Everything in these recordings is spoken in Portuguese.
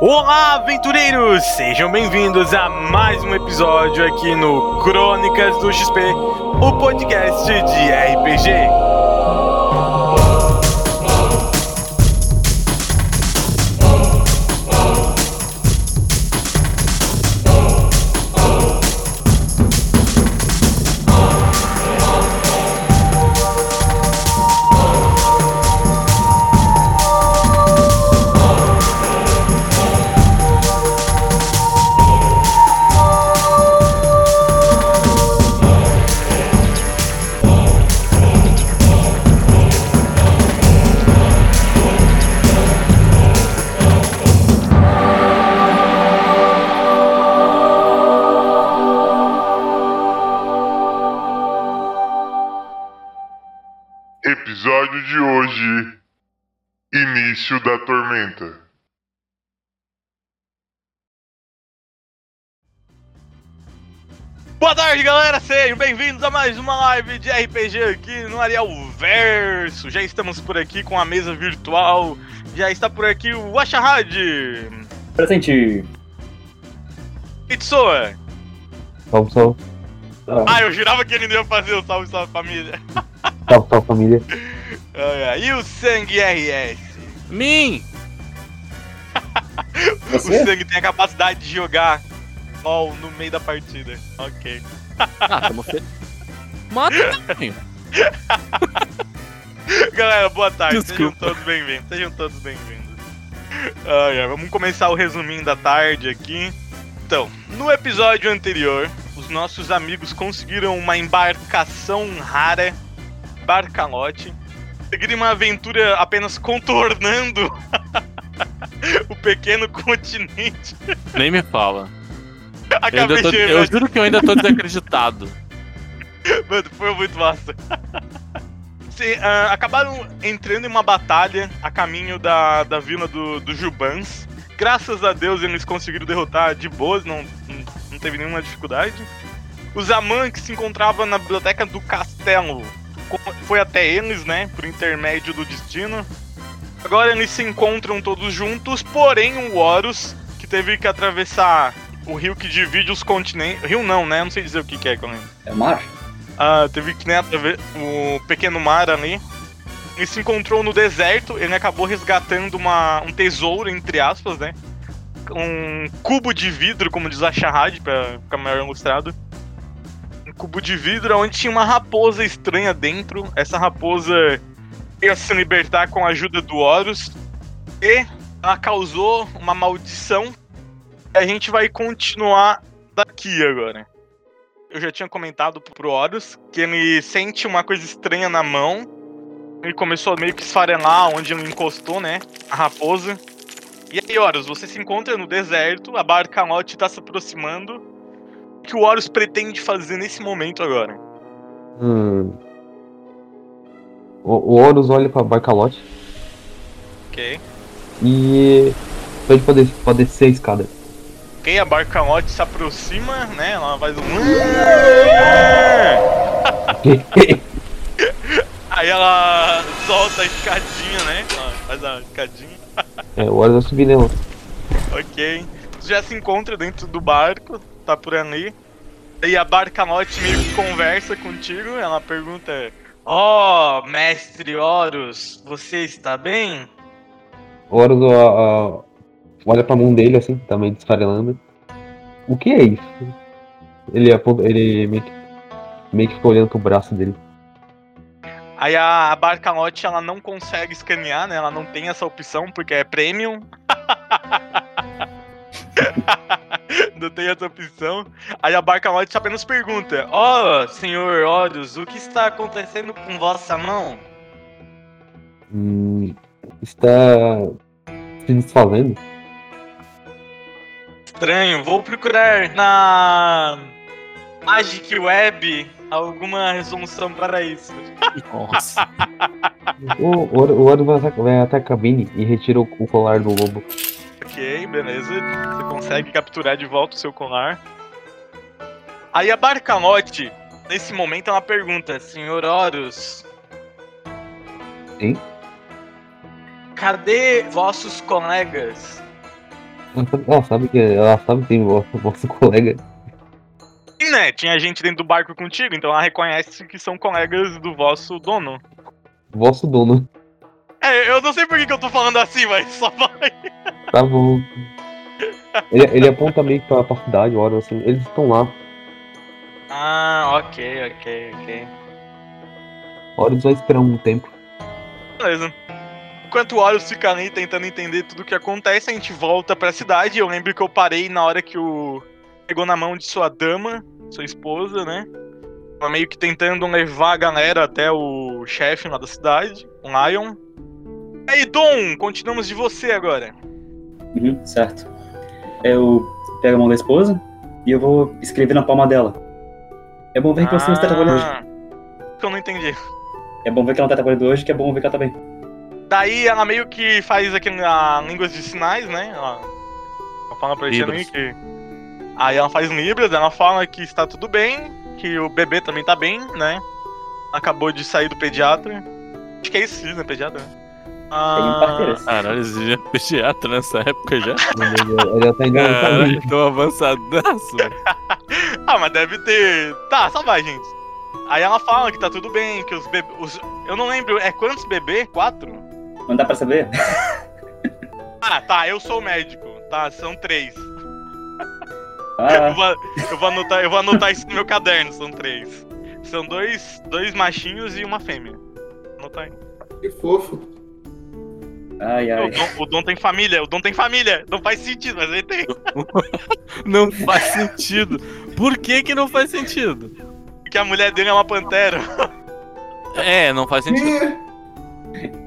Olá, aventureiros! Sejam bem-vindos a mais um episódio aqui no Crônicas do XP, o podcast de RPG. 40. Boa tarde, galera! Sejam bem-vindos a mais uma live de RPG aqui no Ariel Verso. Já estamos por aqui com a mesa virtual. Já está por aqui o Asharad. Presente. Itsoa. Salve, salve. Ah. ah, eu jurava que ele não ia fazer o salve, salve família. Salve, salve família. E o Sangue RS? Mim! O Você? Sangue tem a capacidade de jogar LOL no meio da partida. Ok. Ah, tamo fe... Mata. Galera, boa tarde. Sejam Desculpa. todos bem-vindos. Sejam todos bem-vindos. Ai, ai, vamos começar o resuminho da tarde aqui. Então, no episódio anterior, os nossos amigos conseguiram uma embarcação rara, Barcalote. Seguiram uma aventura apenas contornando o pequeno continente. Nem me fala. Eu, Acabei ainda tô- eu juro que eu ainda tô desacreditado. Mano, foi muito massa. Sim, ah, acabaram entrando em uma batalha a caminho da, da vila do, do Jubans. Graças a Deus eles conseguiram derrotar de boas, não, não, não teve nenhuma dificuldade. O Zaman, que se encontrava na biblioteca do castelo, foi até eles, né, por intermédio do destino. Agora eles se encontram todos juntos, porém o Horus, que teve que atravessar o rio que divide os continentes. Rio não, né? Eu não sei dizer o que, que é, Colin. É mar? Ah, teve que né, o pequeno mar ali. Ele se encontrou no deserto, ele acabou resgatando uma, um tesouro, entre aspas, né? Um cubo de vidro, como diz a Shahad, pra ficar melhor ilustrado. Um cubo de vidro onde tinha uma raposa estranha dentro. Essa raposa ia se libertar com a ajuda do Horus. E ela causou uma maldição. E a gente vai continuar daqui agora eu já tinha comentado pro Horus que ele sente uma coisa estranha na mão. Ele começou a meio que esfarelar onde ele encostou, né? A raposa. E aí, Horus, você se encontra no deserto, a Barcalote tá se aproximando. O que o Horus pretende fazer nesse momento agora? Hum. O, o Horus olha pra Barcalote Ok. e pede pra, des pra descer a escada. Ok, a Barcalote se aproxima, né? Ela faz um. Aí ela solta a escadinha, né? Ela faz a escadinha. é, o Horus vai subir nela. Ok. Tu já se encontra dentro do barco, tá por ali. E a Barcalote meio que conversa contigo, ela pergunta: Ó, mestre Horus, você está bem? Horus ó, ó, olha pra mão dele assim, tá meio desfarelando. O que é isso? Ele, aponta- ele meio que, meio que fica olhando pro braço dele. Aí a, a Barcalote ela não consegue escanear, né? Ela não tem essa opção porque é premium. não tem essa opção. Aí a Barcalote apenas pergunta: Ó, senhor Horus, o que está acontecendo com vossa mão? Hum, está se desfazendo. Estranho, vou procurar na Magic Web alguma resolução para isso. Nossa. O, o, Hor- o Horus vai até, a cabine e retira o colar do lobo. Ok, beleza. Você consegue capturar de volta o seu colar. Aí a Barcalote, nesse momento, ela pergunta: Senhor Horus. Sim? Cadê vossos colegas? Ela sabe- que ela sabe que tem o o vosso colega. E né, tinha gente dentro do barco contigo, então ela reconhece que são colegas do vosso dono. Vosso dono. É, eu não sei por que, que eu tô falando assim, mas só vai. Tá bom. Ele, ele aponta meio que pra, pra cidade, hora assim. Eles estão lá. Ah, ok, ok, ok. Horus vai esperar um tempo. Beleza. Enquanto o Horus fica ali tentando entender tudo o que acontece, a gente volta pra cidade. Eu lembro que eu parei na hora que o. Pegou na mão de sua dama, sua esposa, né? Tava meio que tentando levar a galera até o chefe lá da cidade, o Lion. E aí, Dom, continuamos de você agora. Uhum, certo. Eu pego a mão da esposa e eu vou escrever na palma dela. É bom ver que você não está trabalhando hoje. Ah, que eu não entendi. É bom ver que ela não tá trabalhando hoje, que é bom ver que ela tá bem. Daí ela meio que faz aqui a línguas de sinais, né? Ela, ela fala pra Libras. que. Aí ela faz Libras, ela fala que está tudo bem, que o bebê também tá bem, né? Acabou de sair do pediatra. Acho que é isso, né? Pediatra. né? Caralho, esse já é pediatra nessa época já. Ele, tá Caralho, vivo. tô avançadaço. Ah, mas deve ter. Tá, só vai, gente. Aí ela fala que tá tudo bem, que os bebês. Eu não lembro, é quantos bebês? Quatro? Não dá pra saber? Ah, tá, eu sou o médico. Tá, são três. Eu Ah, vou, eu vou anotar, eu vou anotar isso no meu caderno, são três. São dois, dois machinhos e uma fêmea. Anotar aí. Que fofo. Ai, O ai. Dom, o Dom tem família, o Dom tem família. Não faz sentido, mas ele tem. Não faz sentido. Por que que não faz sentido? Porque a mulher dele é uma pantera. É, não faz sentido. É,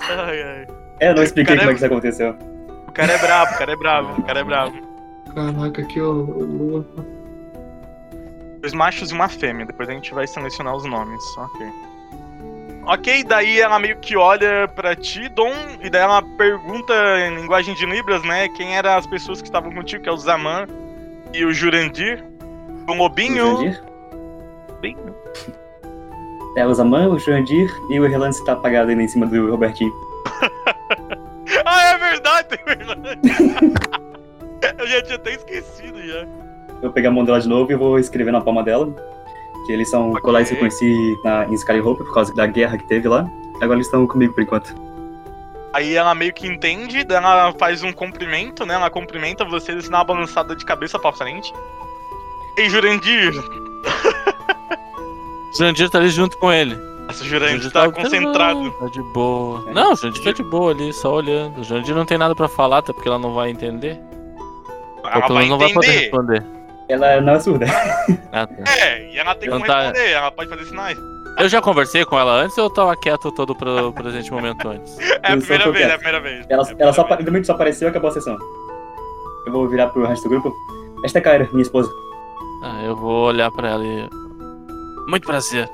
Ai, ai. É, eu não expliquei como é que isso aconteceu. O cara é brabo, o cara é brabo, o cara é brabo. Caraca, que horror. Dois machos e uma fêmea, depois a gente vai selecionar os nomes. Ok. Ok, daí ela meio que olha pra ti, Dom, e daí ela pergunta em linguagem de Libras, né, quem eram as pessoas que estavam contigo, que é o Zaman e o Jurandir. O Lobinho. Jurandir? É, o Zaman, o Jurandir e o Relance tá apagado ainda em cima do Robertinho. Ah, é verdade, é verdade. Eu já tinha até esquecido já. Eu vou pegar a mão dela de novo e vou escrever na palma dela. Que eles são Ok. colegas que eu conheci na, em Skyhope por causa da guerra que teve lá. Agora eles estão comigo por enquanto. Aí ela meio que entende, ela faz um cumprimento, né? Ela cumprimenta vocês e dá uma balançada de cabeça pra frente. Ei, Jurandir! Jandir tá ali junto com ele. Essa Jurandir Jandir tá concentrado. Tá de boa. Não, o Jandir tá de boa ali, só olhando. O Jandir não tem nada pra falar, até porque ela não vai entender. Ela vai não vai poder entender. responder. Ela não é surda. Ah, tá. É, e ela tem como tá. responder, ela pode fazer sinais. Eu já conversei com ela antes ou eu tava quieto todo pro presente momento antes? É a primeira vez, é a primeira vez. Ela, É a ela só, primeira realmente só apareceu e acabou a sessão. Eu vou virar pro resto do grupo. Esta é a Kyra, minha esposa. Ah, eu vou olhar pra ela e. Muito prazer.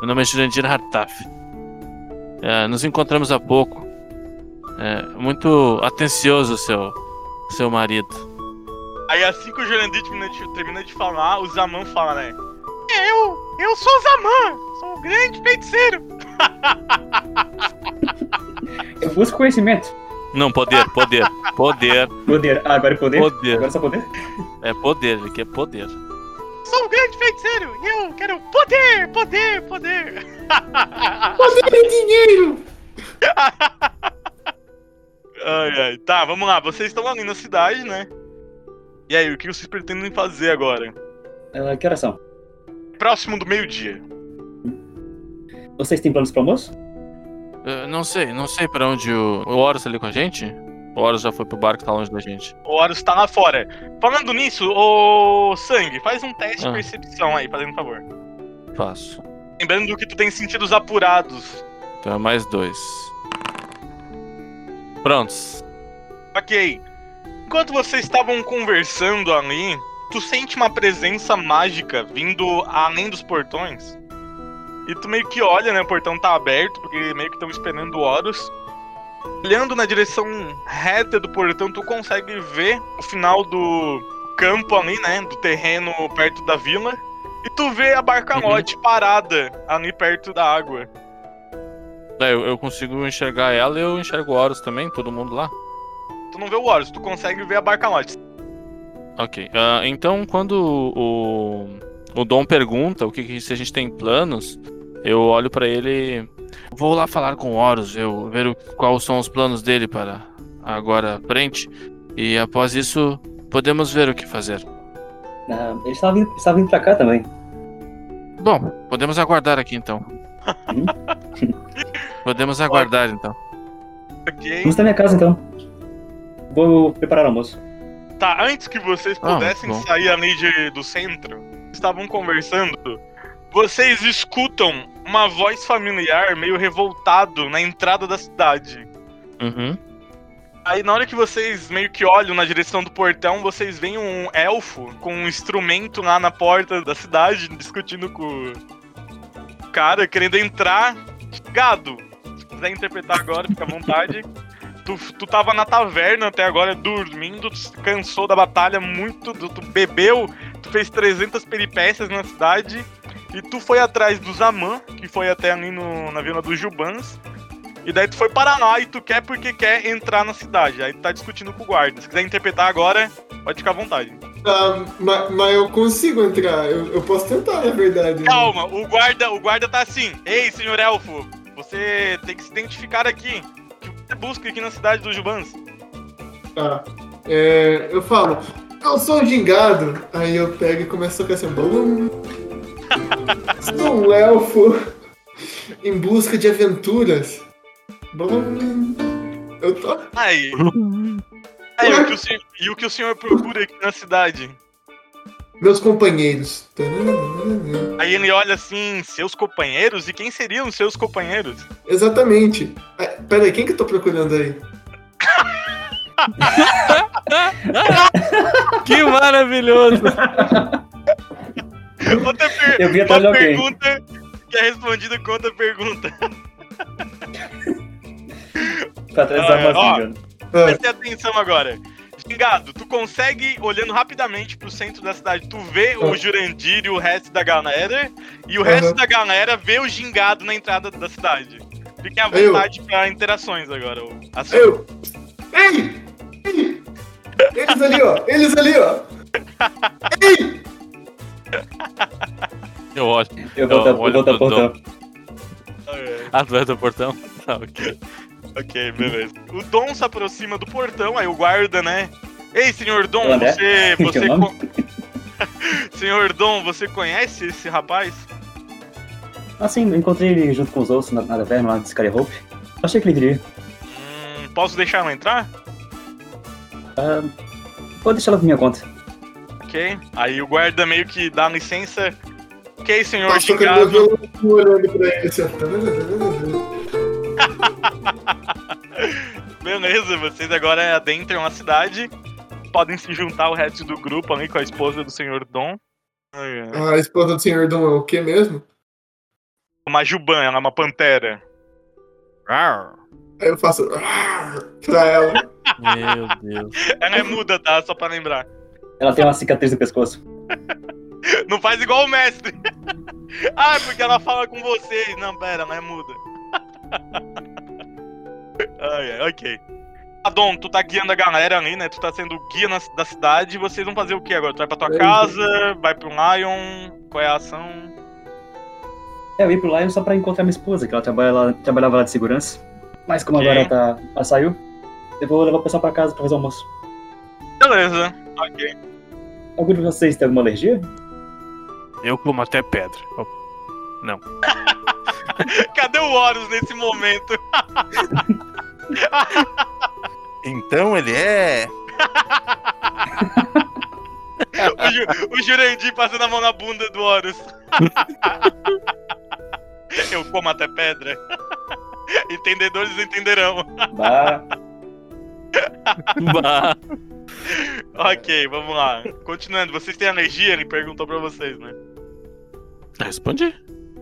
Meu nome é Jurandir Hartaf. É, nos encontramos há pouco. É, muito atencioso o seu, seu marido. Aí assim que o Jurandir termina de, termina de falar, o Zaman fala, né? Eu, eu sou o Zaman, sou o grande feiticeiro. Eu busco conhecimento. Não, poder, poder, poder, Poder. Ah, agora é poder? poder. Agora é só poder? É poder, ele quer poder. Sou o grande feiticeiro e eu quero poder, poder, poder. Poder e dinheiro! Ai, ai. Tá, vamos lá. Vocês estão ali na cidade, né? E aí, o que vocês pretendem fazer agora? Ah, que horas são? Próximo do meio-dia. Vocês têm planos pro almoço? Eu não sei, não sei pra onde o. O Horus tá ali com a gente? O Horus já foi pro bar que tá longe da gente. O Horus tá lá fora. Falando nisso, ô Sangue, faz um teste de Ah. percepção aí, fazendo um favor. Faço. Lembrando que tu tem sentidos apurados. Então é mais dois. Prontos. Ok. Enquanto vocês estavam conversando ali, tu sente uma presença mágica vindo além dos portões. E tu meio que olha, né? O portão tá aberto, porque meio que estão esperando o Horus. Olhando na direção reta do portão, tu consegue ver o final do campo ali, né? Do terreno perto da vila. E tu vê a barcalote parada ali perto da água. É, eu, eu consigo enxergar ela e eu enxergo o Horus também, todo mundo lá. Tu não vê o Horus, tu consegue ver a Barcalote. Ok. ah, então, quando o, o Dom pergunta o que, que- se a gente tem planos, eu olho pra ele. Vou lá falar com o Horus, eu ver o, quais são os planos dele para agora à frente. E após isso, podemos ver o que fazer. Ah, ele estava vindo, estava vindo pra cá também. Bom, podemos aguardar aqui então. podemos aguardar então. Ok. Vamos na minha casa então. Vou preparar o almoço. Tá, antes que vocês Ah, pudessem bom. sair ali de, do centro, estavam conversando. Vocês escutam uma voz familiar meio revoltado na entrada da cidade. Uhum. Aí na hora que vocês meio que olham na direção do portão, vocês veem um elfo com um instrumento lá na porta da cidade, discutindo com o cara, querendo entrar. Gado, se quiser interpretar agora, fica à vontade. Tu, tu tava na taverna até agora, dormindo, tu cansou da batalha muito, tu, tu bebeu, tu fez 300 peripécias na cidade, e tu foi atrás do Zaman, que foi até ali no, na vila dos Jubans, e daí tu foi parar lá e tu quer porque quer entrar na cidade. Aí tu tá discutindo com o guarda. Se quiser interpretar agora, pode ficar à vontade. Ah, ma- mas, eu consigo entrar, eu, eu posso tentar, na verdade. né? Calma, o guarda, o guarda tá assim. Ei, senhor elfo, você tem que se identificar aqui. Você busca aqui na cidade dos Jubans? Tá. É, eu falo, eu sou um gingado. Aí eu pego e começo a tocar assim, blum. Sou um elfo em busca de aventuras. Blum. Eu tô. Aí. Aí, o que o senhor, e o que o senhor procura aqui na cidade? Meus companheiros. Aí ele olha assim, seus companheiros? E quem seriam seus companheiros? Exatamente. Ah, Pera aí, quem que eu tô procurando aí? Que maravilhoso! Outra, per- Eu vi atrás uma alguém. pergunta que é respondida com outra pergunta. Pra trás Ah, da voz ó. Ah, Preste atenção agora. Gingado, tu consegue, olhando rapidamente pro centro da cidade, tu vê o Ah. Jurandir e o resto da galera, e o resto Aham. da galera vê o Gingado na entrada da cidade. Fiquem à Eu. vontade pra interações agora. assim. eu. Ei! Ei! Eles ali, ó. Eles ali, ó. Ei! Eu olho. Eu vou Eu dar, eu olho vou dar portão. Ah, tu vai do portão? Tá, ok. Ok, beleza. O Dom se aproxima do portão, aí o guarda, né? Ei, senhor Dom, você. Você con- senhor Dom, você conhece esse rapaz? Assim, eu encontrei ele junto com os outros na, na taverna lá de Skyhope. Achei que ele viria. Hum, posso deixar ela entrar? Ah, vou deixar ela por minha conta. Ok. Aí o guarda meio que dá licença. Ok, senhor Nossa, Gingado. violão olhando pra ele assim. Beleza, vocês agora adentram a cidade. Podem se juntar ao resto do grupo ali com a esposa do senhor Dom. Ah, a esposa do senhor Dom é o que mesmo? Uma Juban, ela é uma pantera. Aí eu faço "Arr" pra ela. Meu Deus. Ela é muda, tá? Só pra lembrar. Ela tem uma cicatriz no pescoço. Não faz igual o mestre. ah, é porque ela fala com vocês. Não, pera, ela é muda. Ai, ai, ok. Adon, tu tá guiando a galera ali, né? Tu tá sendo o guia na- da cidade. E vocês vão fazer o que agora? Tu vai pra tua Eu- casa? Vai pro Lion? Qual é a ação? É, eu ia pro Lion só pra encontrar minha esposa, que ela trabalha lá, trabalhava lá de segurança. Mas como Ok. agora ela, tá, ela saiu, eu vou levar o pessoal pra casa pra fazer o almoço. Beleza, ok. Algum de vocês tem alguma alergia? Eu como até pedra. Opa. Cadê o Horus nesse momento? Então ele é. o, Ju, o Jurandir passando a mão na bunda do Horus. Eu como até pedra. Entendedores entenderão. Bah, Bah. Ok, vamos lá. Continuando, vocês têm alergia? Ele perguntou pra vocês, né? Respondi.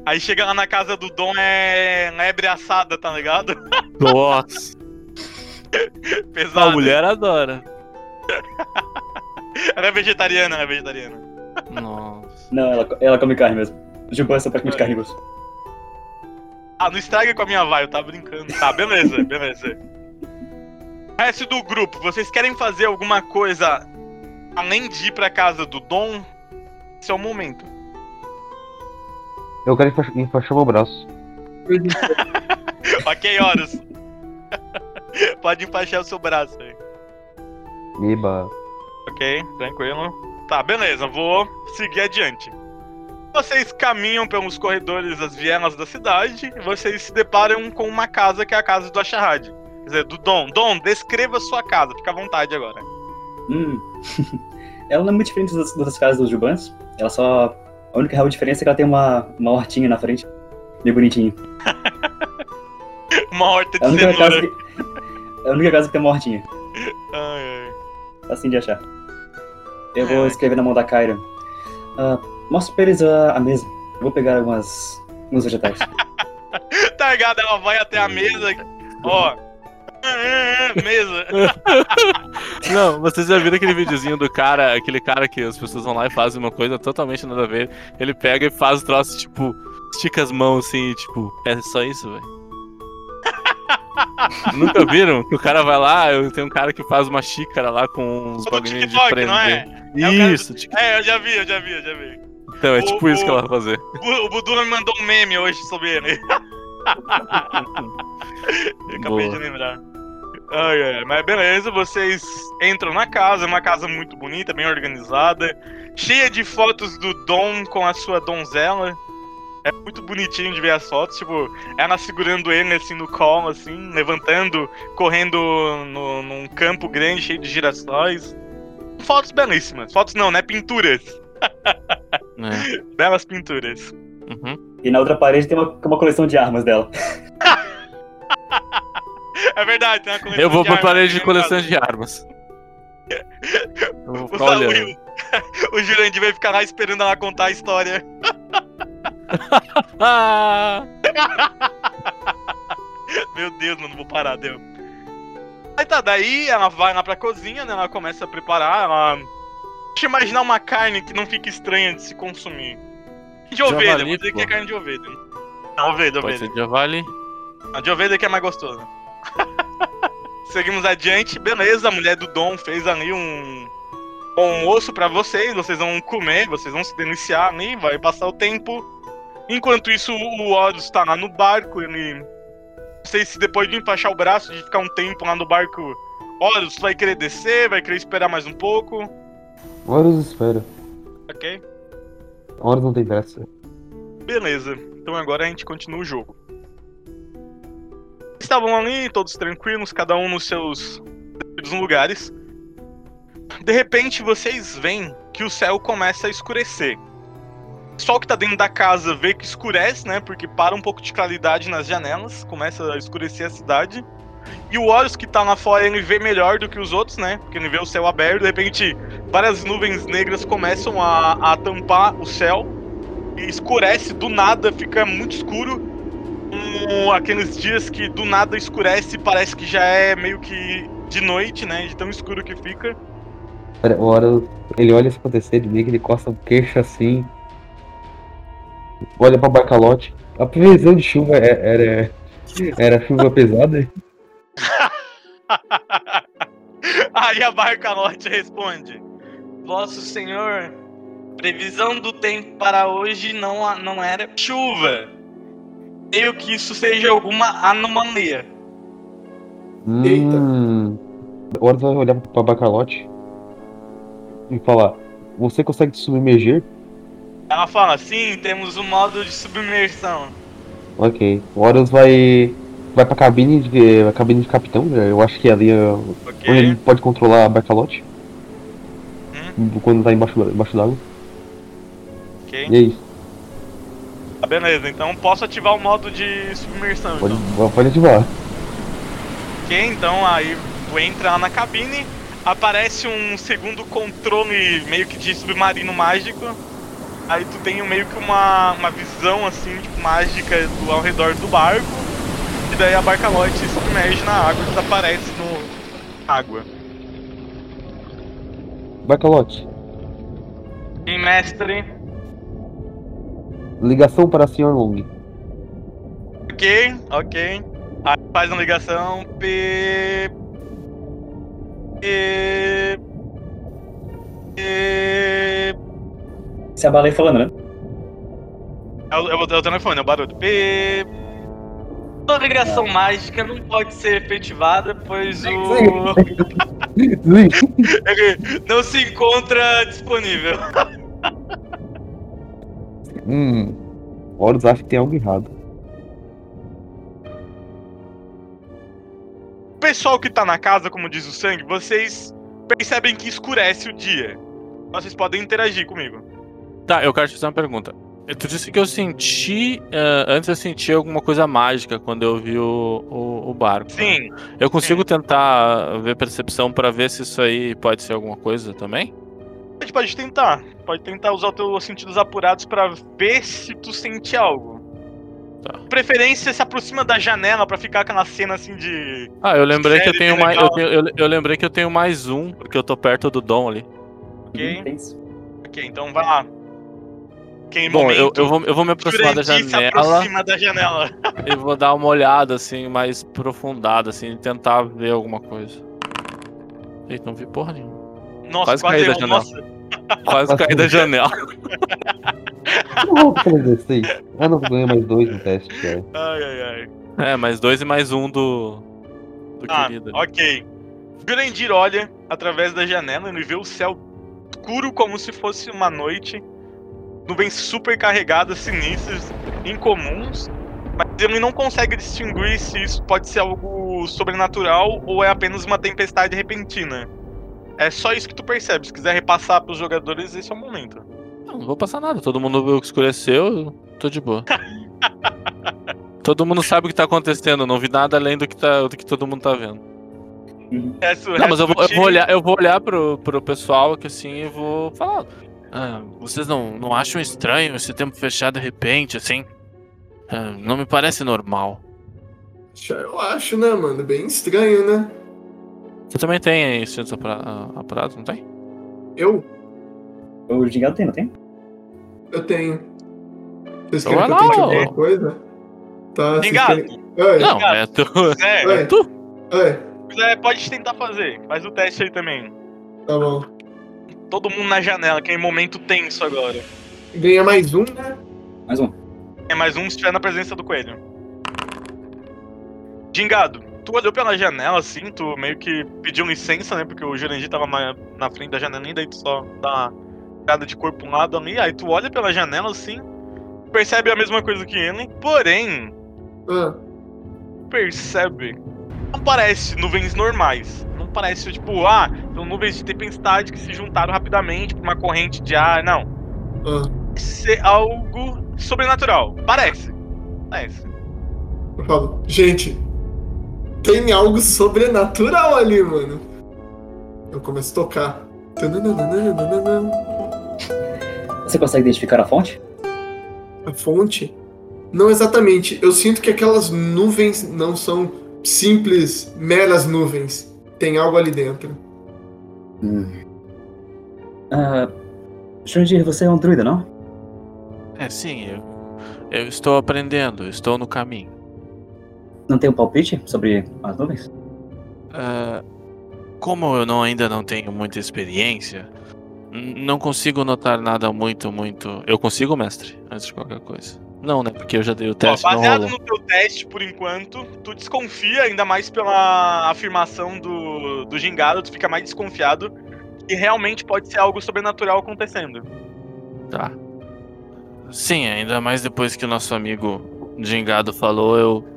Aí chega lá na casa do Dom, é lebre assada, tá ligado? Nossa. Pesado. A mulher adora. Ela é vegetariana, ela é vegetariana. Nossa. não, ela, ela come carne mesmo. Os Jubans são praticamente É. carnívoros. Ah, não estraga com a minha vai, eu tava brincando. Tá, beleza, beleza. Resto do grupo, vocês querem fazer alguma coisa além de ir pra casa do Dom? Esse é o momento. Eu quero enfaixar, enfaixar meu braço. ok, Horus. Pode enfaixar o seu braço aí. Eba. Ok, tranquilo. Tá, beleza, vou seguir adiante. Vocês caminham pelos corredores das vielas da cidade e vocês se deparam com uma casa que é a casa do Acharad. Quer dizer, do Dom. Dom, descreva sua casa, fica à vontade agora. Hum. ela não é muito diferente das, das casas dos Jubans. Ela só. A única real diferença é que ela tem uma, uma hortinha na frente. Bem bonitinho. Uma horta É a de casa cenoura. que. É a única casa que tem uma hortinha. Ai, ai. Assim de achar. Eu É, vou escrever na mão da Kyra. Ah, mostra pra eles a, a mesa. Eu vou pegar algumas, alguns vegetais. Tá ligado? Ela vai até a mesa. Ó. Mesa. Não, vocês já viram aquele videozinho do cara, aquele cara que as pessoas vão lá e fazem uma coisa totalmente nada a ver. Ele pega e faz o troço, tipo, estica as mãos assim, tipo, é só isso, velho. Nunca viram? Que o cara vai lá, eu tenho um cara que faz uma xícara lá com uns bagulhinhos de TikTok, prender. não é? É o cara do- Isso, tic- É, eu já vi, eu já vi, eu já vi. então é o- tipo isso que ela vai fazer. O, o Budu me mandou um meme hoje sobre ele. Eu acabei Boa. de lembrar. Ai, ai, mas beleza, vocês entram na casa, é uma casa muito bonita, bem organizada, cheia de fotos do Dom com a sua donzela. É muito bonitinho de ver as fotos, tipo, ela segurando ele assim no colo, assim, levantando, correndo no, num campo grande cheio de girassóis. Fotos belíssimas. Fotos não, né? Pinturas. É. Belas pinturas. Uhum. e na outra parede tem uma, uma coleção de armas dela. É verdade, tem uma coleção Eu vou pra parede de coleção de armas. Eu vou O, ficar olhando. o, o Jurandir vai ficar lá esperando ela contar a história. Meu Deus, mano, não vou parar, deu. Aí tá, daí ela vai lá pra cozinha, né? Ela começa a preparar, ela. Deixa eu imaginar uma carne que não fica estranha de se consumir. De ovelha, Javali, vou dizer que é pô. carne de ovelha. Não, ovelha, Pode ovelha. ser de javali. A de ovelha que é mais gostosa. Seguimos adiante, beleza, a mulher do Dom fez ali um um almoço pra vocês, vocês vão comer, vocês vão se deliciar ali, vai passar o tempo. Enquanto isso, o Horus tá lá no barco, ele. Não sei se depois de enfaixar o braço, de ficar um tempo lá no barco, Horus vai querer descer, vai querer esperar mais um pouco. Horas espera. Ok? Horas não tem pressa. Beleza, então agora a gente continua o jogo. Estavam ali, todos tranquilos, cada um nos seus lugares. De repente vocês veem que o céu começa a escurecer. O sol que tá dentro da casa vê que escurece, né? Porque para um pouco de claridade nas janelas, começa a escurecer a cidade. E o Horus que tá lá fora, ele vê melhor do que os outros, né? Porque ele vê o céu aberto, de repente várias nuvens negras começam a, a tampar o céu e escurece do nada, fica muito escuro. Como aqueles dias que do nada escurece e parece que já é meio que de noite, né? De tão escuro que fica. Pera, o Horas, ele olha isso acontecer, ele que ele costa o queixo assim. Olha pra Bacalote. A previsão de chuva é- era. Era chuva pesada? Aí a barca norte responde: Vosso Senhor, previsão do tempo para hoje não, não era chuva. Creio que isso seja alguma anomalia. Eita. Hum. O Horas vai olhar pra Bacalote e falar: Você consegue se submergir? Ela fala: Sim, temos um modo de submersão. Ok. O Horus vai. Vai pra cabine de. A cabine de capitão, né? eu acho que é ali é Ok? onde ele pode controlar a Bacalote. Quando tá embaixo, embaixo d'água. Ok. E é isso. Tá, beleza, então posso ativar o modo de submersão. Pode, Então. pode ativar. Ok, então aí tu entra lá na cabine, aparece um segundo controle meio que de submarino mágico. Aí tu tem meio que uma, uma visão assim, tipo, mágica do, ao redor do barco. E daí a barca lote se submerge na água e desaparece no água. Bacalote. E mestre, Ligação para Sr. Long. ok, ok. Aí faz uma ligação, P. E... E... Esse é a baleia falando, né? É o, é o- é o telefone, é o barulho. E... A regressão mágica não pode ser efetivada, pois o... Ele não se encontra disponível. Hum. Horus acha que tem algo errado. O pessoal que tá na casa, como diz o sangue, vocês percebem que escurece o dia. Vocês podem interagir comigo. Tá, eu quero te fazer uma pergunta. Tu disse que eu senti. eh, antes eu senti alguma coisa mágica quando eu vi o, o, o barco. né? Sim, Eu consigo tentar ver percepção pra ver se isso aí pode ser alguma coisa também? A gente pode tentar. Pode tentar usar os teus sentidos apurados pra ver se tu sente algo. Tá. Preferência se aproxima da janela pra ficar aquela cena assim de. Ah, eu lembrei que eu tenho mais. Eu, tenho- eu- eu lembrei que eu tenho mais um, porque eu tô perto do Dom ali. Ok, Uhum, ok, então vai lá. Quem Bom, eu, momento, eu, vou, eu vou me aproximar da janela aproxima da janela. e vou dar uma olhada assim, mais aprofundada, assim, tentar ver alguma coisa. Eita, não vi porra nenhuma. Nossa, Quase quase, caí da janela. Nossa, Quase caí da janela. Eu não vou fazer isso aí. Ah, não, vou ganhar mais dois no teste, cara. ai, ai, ai. É, mais dois e mais um do. Do Ah, querido. ok. Jurandir olha através da janela e vê o céu escuro como se fosse uma noite. Nuvens super carregadas, sinistras, incomuns. Mas ele não consegue distinguir se isso pode ser algo sobrenatural ou é apenas uma tempestade repentina. É só isso que tu percebe. Se quiser repassar pros jogadores, esse é o momento. Não, não vou passar nada. Todo mundo viu que escureceu, eu tô de boa. todo mundo sabe o que tá acontecendo, não vi nada além do que, tá, do que todo mundo tá vendo. Resto- Não, mas resto eu vou, eu vou olhar, eu vou olhar pro, pro pessoal que assim e vou falar. "Ah, vocês não, não acham estranho esse tempo fechado de repente, assim? Ah, não me parece normal. Eu acho, né, mano? Bem estranho, né? Você também tem aí instintos apura- ah, não tem? Eu? O gingado tem, não tem? Eu tenho. Vocês Então querem que eu tente alguma coisa? Tá, Gingado, querem... Oi, Não, é tu. é, Oi. tu. oi. é, pode tentar fazer. Faz o teste aí também. Tá bom. Todo mundo na janela, que é momento tenso agora. Ganha mais um, né? Mais um. É mais um se estiver na presença do coelho. Gingado, tu olhou pela janela assim, tu meio que pediu licença, né? Porque o Jurandir tava na, na frente da janela ainda, aí tu só dá uma de corpo um lado ali, aí tu olha pela janela assim, percebe a mesma coisa que ele, porém, Ah, percebe. Não parece nuvens normais. Não parece, tipo, ah, são nuvens de tempestade que se juntaram rapidamente por uma corrente de ar. Não. ah. Ser algo sobrenatural. Parece. Parece. Eu falo, gente, tem algo sobrenatural ali, mano. Eu começo a tocar. Você consegue identificar a fonte? A fonte? Não exatamente. Eu sinto que aquelas nuvens não são simples, meras nuvens. Tem algo ali dentro. Hum. Jurandir, você é um druida, não? É, sim, eu, eu estou aprendendo, estou no caminho. Não tem um palpite sobre as nuvens? Ah, como eu não, ainda não tenho muita experiência, não consigo notar nada muito, muito. Eu consigo, mestre, antes de qualquer coisa. Não, né? Porque eu já dei o Ó, teste, não baseado no teu teste, por enquanto, tu desconfia, ainda mais pela afirmação do, do gingado, tu fica mais desconfiado que realmente pode ser algo sobrenatural acontecendo. Tá. Sim, ainda mais depois que o nosso amigo Gingado falou, eu.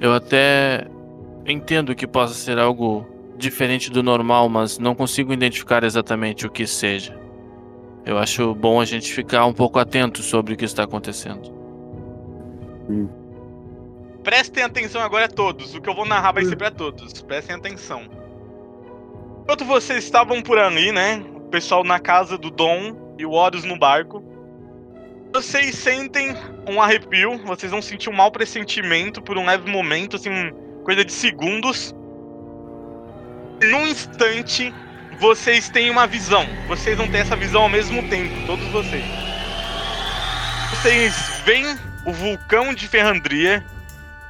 Eu até entendo que possa ser algo diferente do normal, mas não consigo identificar exatamente o que seja. Eu acho bom a gente ficar um pouco atento sobre o que está acontecendo. Prestem atenção agora todos, o que eu vou narrar vai ser pra todos. Prestem atenção. Enquanto vocês estavam por ali, né? O pessoal na casa do Dom e o Horus no barco. Vocês sentem um arrepio, vocês vão sentir um mau pressentimento por um leve momento, assim, coisa de segundos. Num instante, vocês têm uma visão. Vocês vão ter essa visão ao mesmo tempo, todos vocês. Vocês veem o vulcão de Ferrandria.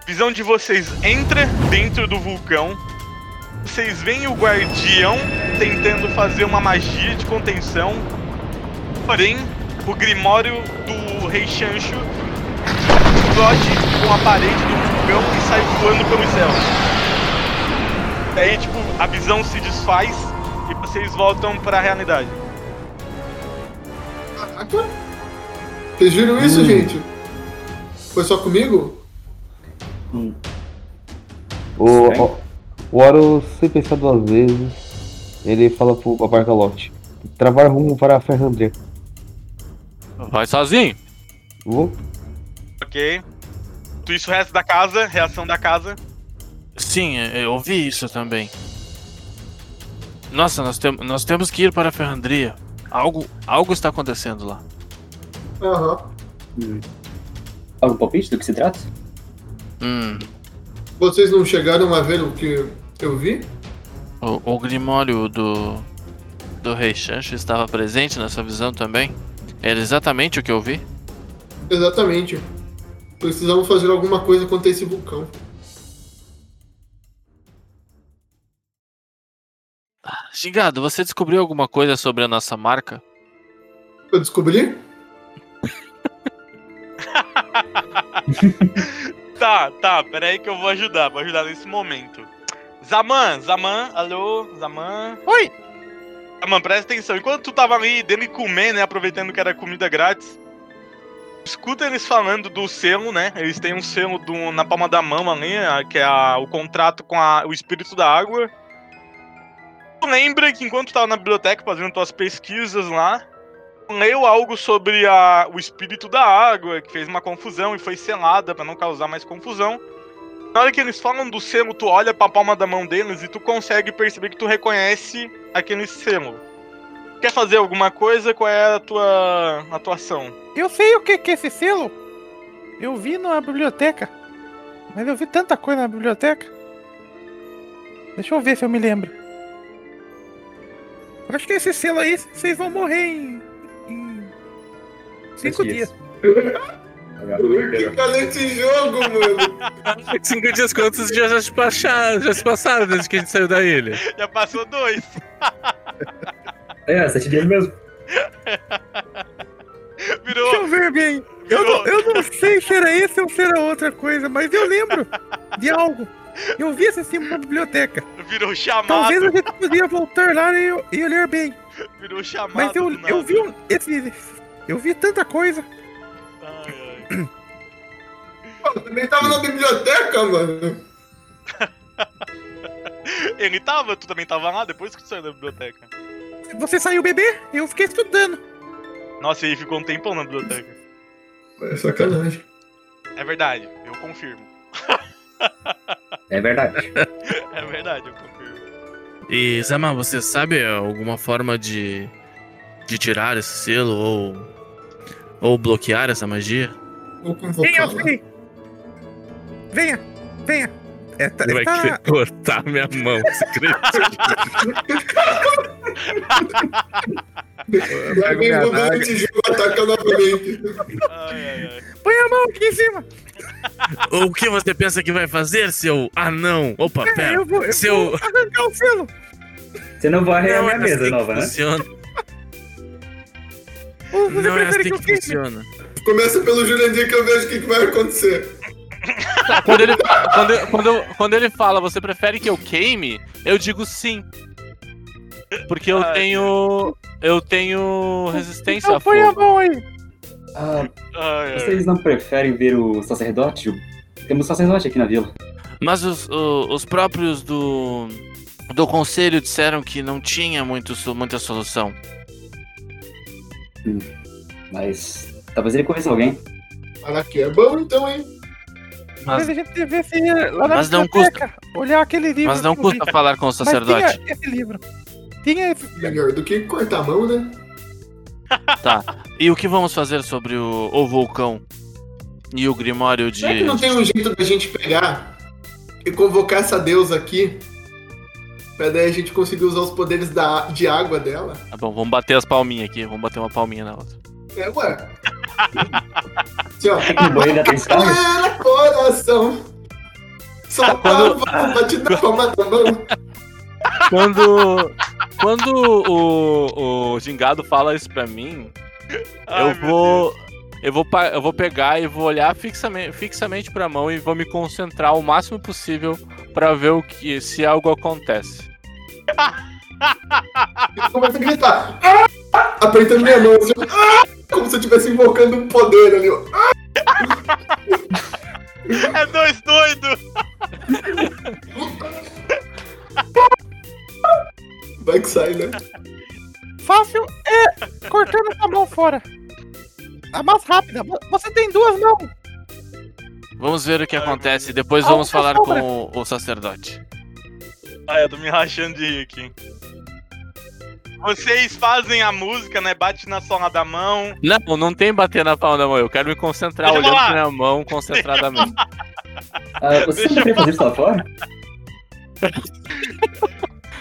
Visão de vocês entra dentro do vulcão. vocês veem o guardião tentando fazer uma magia de contenção. Porém, o grimório do Rei Chancho explode com a parede do vulcão e sai voando pelos céus. Daí, tipo, a visão se desfaz e vocês voltam pra realidade. Caraca. Vocês viram isso, Hum. gente? Foi só comigo? Hum. O, o, o Oro, sem pensar duas vezes, ele fala pro Babargalote. Travar rumo para a Ferrandria. Vai sozinho. Vou? Ok? Tu isso, o resto da casa, reação da casa. Sim, eu ouvi isso também. Nossa, nós, tem, nós temos que ir para a Ferrandria. Algo, algo está acontecendo lá. Aham. Hum. Algum palpite do que se trata? Hum, Vocês não chegaram a ver o que eu vi? o, o Grimório do, do Rei Chancho estava presente nessa visão também? Era exatamente o que eu vi? Exatamente. Precisamos fazer alguma coisa contra esse vulcão. Gingado, você descobriu alguma coisa sobre a nossa marca? Eu descobri? Tá, tá, peraí que eu vou ajudar, vou ajudar nesse momento. Zaman, Zaman, alô, Zaman. Oi! Zaman, presta atenção, enquanto tu tava ali dando e comer, né, aproveitando que era comida grátis, escuta eles falando do selo, né, eles têm um selo do, na palma da mão ali, a- que é a- o contrato com a- o Espírito da Água. Tu lembra que enquanto tu tava na biblioteca fazendo tuas pesquisas lá, leu algo sobre a, o espírito da água, que fez uma confusão e foi selada pra não causar mais confusão. Na hora que eles falam do selo, tu olha pra palma da mão deles e tu consegue perceber que tu reconhece aquele selo. Quer fazer alguma coisa? Qual é a tua atuação? Eu sei o que que é esse selo. Eu vi na biblioteca. Mas eu vi tanta coisa na biblioteca. Deixa eu ver se eu me lembro. Eu Acho que esse selo aí, vocês vão morrer em. em cinco dias. Que cadê esse jogo, mano? Cinco dias quantos dias já se, passaram, já se passaram desde que a gente saiu da ilha? Já passou dois. É, sete dias mesmo. Virou, Deixa eu ver bem. Eu não, eu não sei se era esse ou se era outra coisa, mas eu lembro de algo. Eu vi esse símbolo na biblioteca. virou chamado. Talvez a gente podia voltar lá e, e olhar bem. Virou chamado. Mas eu, eu vi um, esse. Eu vi tanta coisa. Ai, ai. Pô, eu também tava na biblioteca, mano. Ele tava? Tu também tava lá depois que tu saiu da biblioteca? Você saiu beber? Eu fiquei estudando. Nossa, ele ficou um tempão na biblioteca. É sacanagem. É verdade, eu confirmo. É verdade. É verdade, eu confirmo. E, Zama, você sabe alguma forma de, de tirar esse selo ou, ou bloquear essa magia? Vou Venha, convocar lá. Frei. Venha, venha. É, tá, Vai tá- querer cortar minha mão? Vai vir mudando esse jogo, ataca novamente. Põe a mão aqui em cima. o que você pensa que vai fazer, seu anão? Opa, É, pera. eu vou, eu Seu- vou arrancar o selo. Você não vai arranhar Não minha é mesa assim nova, né? funciona. Não é assim que que funciona. Começa pelo Jurandir que eu vejo o que, que vai acontecer. Quando ele, quando, quando, quando ele fala, você prefere que eu queime? Eu digo sim. Porque eu Ai. tenho. Eu tenho resistência a põe a fogo. mão aí. Ah, Ai, vocês não preferem ver o sacerdote? Temos sacerdote aqui na vila. Mas os, o- os próprios do. Do conselho disseram que não tinha muito, muita solução. Mas talvez ele conheça alguém. Aqui é bom então, hein? Mas, Mas a gente devia ir lá na Mas não biblioteca, olhar aquele livro. mas não vi. custa falar com o Mas sacerdote. tinha esse livro. Tinha esse... Melhor do que cortar a mão, né? Tá. E o que vamos fazer sobre o, o vulcão? E o Grimório de. Será que não tem um jeito da gente pegar e convocar essa deusa aqui? Pra daí a gente conseguir usar os poderes da, de água dela? Tá bom, vamos bater as palminhas aqui. Vamos bater uma palminha na outra. É, ué. Que banho da atenção? Poeira, coração. Só quando- tava pra te dar palma da mão. Quando. Quando o, o Gingado fala isso pra mim, Ai, eu vou. Eu vou, eu vou pegar e vou olhar fixamente, fixamente pra mão e vou me concentrar o máximo possível pra ver o que se algo acontece. Ele começa a gritar. "Ah!" Apertando minha mão, assim, "Ah!" Como se eu estivesse invocando um poder ali. É dois doidos! Vai que sai, né? Fácil é cortando a mão fora. A mais rápida. Você tem duas mãos. Vamos ver o que acontece. Depois Ah, vamos falar com o, o sacerdote. Ai, eu tô me rachando de rir aqui. Vocês fazem a música, né? Bate na sola da mão. Não, não tem bater na palma da mão. Eu quero me concentrar Deixa olhando minha mão concentradamente. Ah, você queria fazer isso lá fora?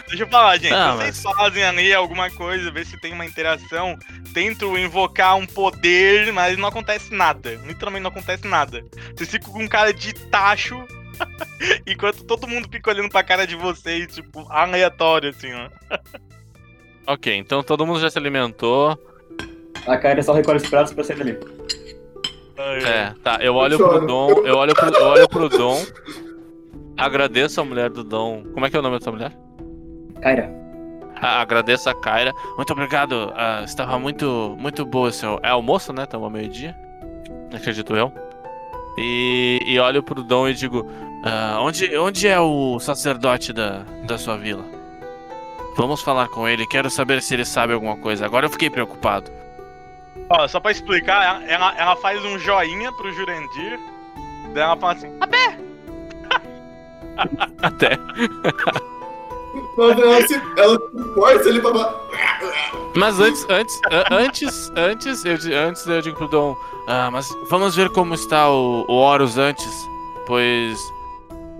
Deixa eu falar, gente. Ah, Vocês fazem ali alguma coisa, ver se tem uma interação. Tento invocar um poder, mas não acontece nada. Literalmente não acontece nada. Vocês ficam com cara de tacho. enquanto todo mundo fica olhando pra cara de vocês, tipo, aleatório, assim, ó. Ok, então todo mundo já se alimentou. A cara só recolhe os pratos pra sair dali. É, tá. Eu olho pro Dom. Eu olho pro, eu olho pro Dom. Agradeço a mulher do Dom. Como é que é o nome da tua mulher? Kyra, Ah, agradeço a Kyra. Muito obrigado. ah, estava muito, muito boa seu. É almoço, né? Estamos ao meio-dia. Acredito eu. E, e olho pro Dom e digo: ah, onde, onde é o sacerdote da, da sua vila? Vamos falar com ele. Quero saber se ele sabe alguma coisa. Agora eu fiquei preocupado. Ó, só pra explicar, ela, ela, faz um joinha pro Jurandir. Daí ela fala assim: Até. Ela, ela, se, ela se força ali pra. Mas antes, antes, antes, antes, eu, antes eu digo pro Dom, ah, mas vamos ver como está o, o Horus antes, pois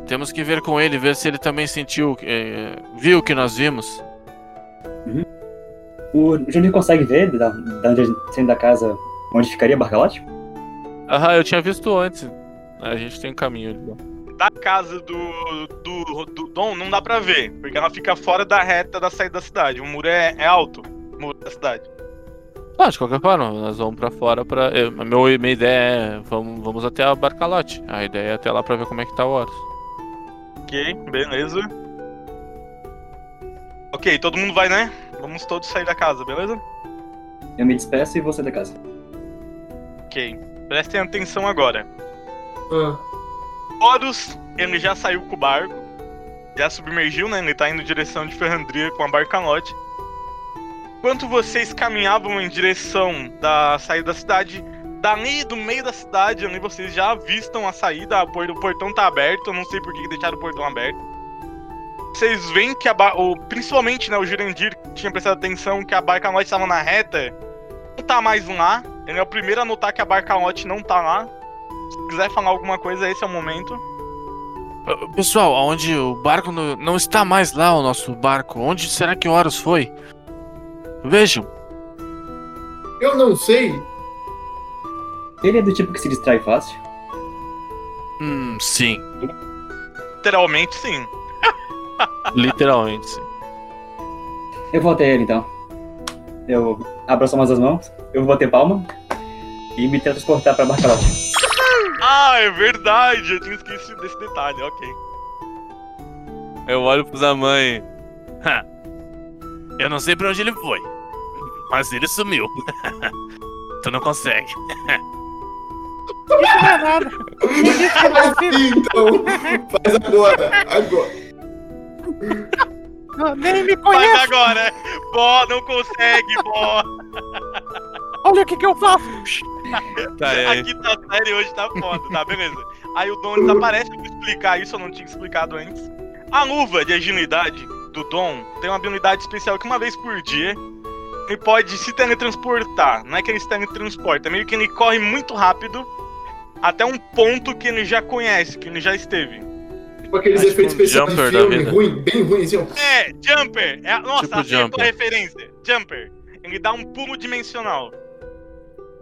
temos que ver com ele, ver se ele também sentiu, eh, viu o que nós vimos. O Jandir consegue ver da, da onde saindo da casa onde ficaria a Barcalote? Aham, eu tinha visto antes. A gente tem um caminho ali. da casa do, do, do Dom não dá pra ver, porque ela fica fora da reta da saída da cidade. O muro é, é alto, o muro da cidade. Ah, de qualquer forma, nós vamos pra fora pra. eu- meu, minha ideia é. Vamos, vamos até a Barcalote. A ideia é até lá pra ver como é que tá o Horus. Ok, beleza. Ok, todo mundo vai, né? Vamos todos sair da casa, beleza? Eu me despeço e vou sair da casa. Ok. Prestem atenção agora. Ah, Horus, ele já saiu com o barco. Já submergiu, né? Ele tá indo em direção de Ferrandria com a Barcalote. Enquanto vocês caminhavam em direção da saída da cidade, dali do meio da cidade, ali vocês já avistam a saída, o portão tá aberto, eu não sei por que deixaram o portão aberto. Vocês veem que a ba- o, principalmente né, o Jurandir que tinha prestado atenção que a Barcalote estava na reta, não tá mais lá. Ele é o primeiro a notar que a Barcalote não tá lá. Se quiser falar alguma coisa, esse é o momento. Pessoal, onde o barco no- não está mais lá, o nosso barco. Onde será que o Horus foi? Vejam. eu não sei. Ele é do tipo que se distrai fácil. Hum, sim. Literalmente, sim. Literalmente, sim. Eu vou até ele então. Eu abro só mais as mãos, eu vou bater palma e me transportar pra Barcalote. Ah, é verdade. Eu tinha esquecido desse detalhe, ok. Eu olho pro Zaman. "Ha, Eu não sei pra onde ele foi. Mas ele sumiu. tu não consegue. Isso não é nada. Consigo? Então, faz agora. Agora. Não, Nem me Mas conhece. agora, Bó, não consegue, Bó. Olha o que, que eu faço. Tá, aí? Aqui tá série hoje tá foda, tá, beleza. Aí o Dom desaparece, eu vou explicar isso, eu não tinha explicado antes. A luva de agilidade do Dom tem uma habilidade especial que uma vez por dia ele pode se teletransportar. Não é que ele se teletransporta, é meio que ele corre muito rápido até um ponto que ele já conhece, que ele já esteve. Tipo aqueles É tipo efeitos um especiais de filme, vida. ruim, bem ruim, assim, ó. É, Jumper! É, nossa, Tipo acertou Jumper. a referência. Jumper. Ele dá um pulo dimensional.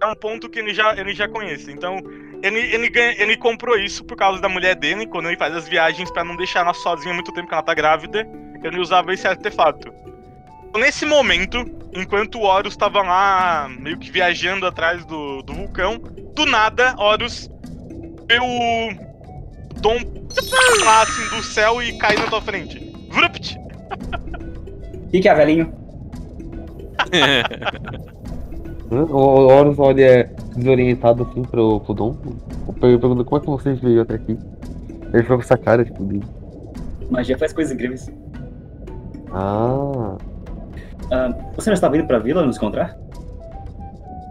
É um ponto que ele já, ele já conhece. Então, ele, ele, ganha, ele comprou isso por causa da mulher dele, quando ele faz as viagens pra não deixar ela sozinha muito tempo que ela tá grávida. ele usava esse artefato. Nesse momento, enquanto o Horus estava lá meio que viajando atrás do, do vulcão, do nada, Horus vê o Dom lá assim do céu e cair na tua frente. Vrupt! O que, que é, velhinho? O Horus olha desorientado assim pro, pro Dom. Eu pergunto como é que você veio até aqui. Ele ficou com essa cara, tipo, de... Magia faz coisas incríveis. Ah. Ah, você não estava indo pra vila nos encontrar?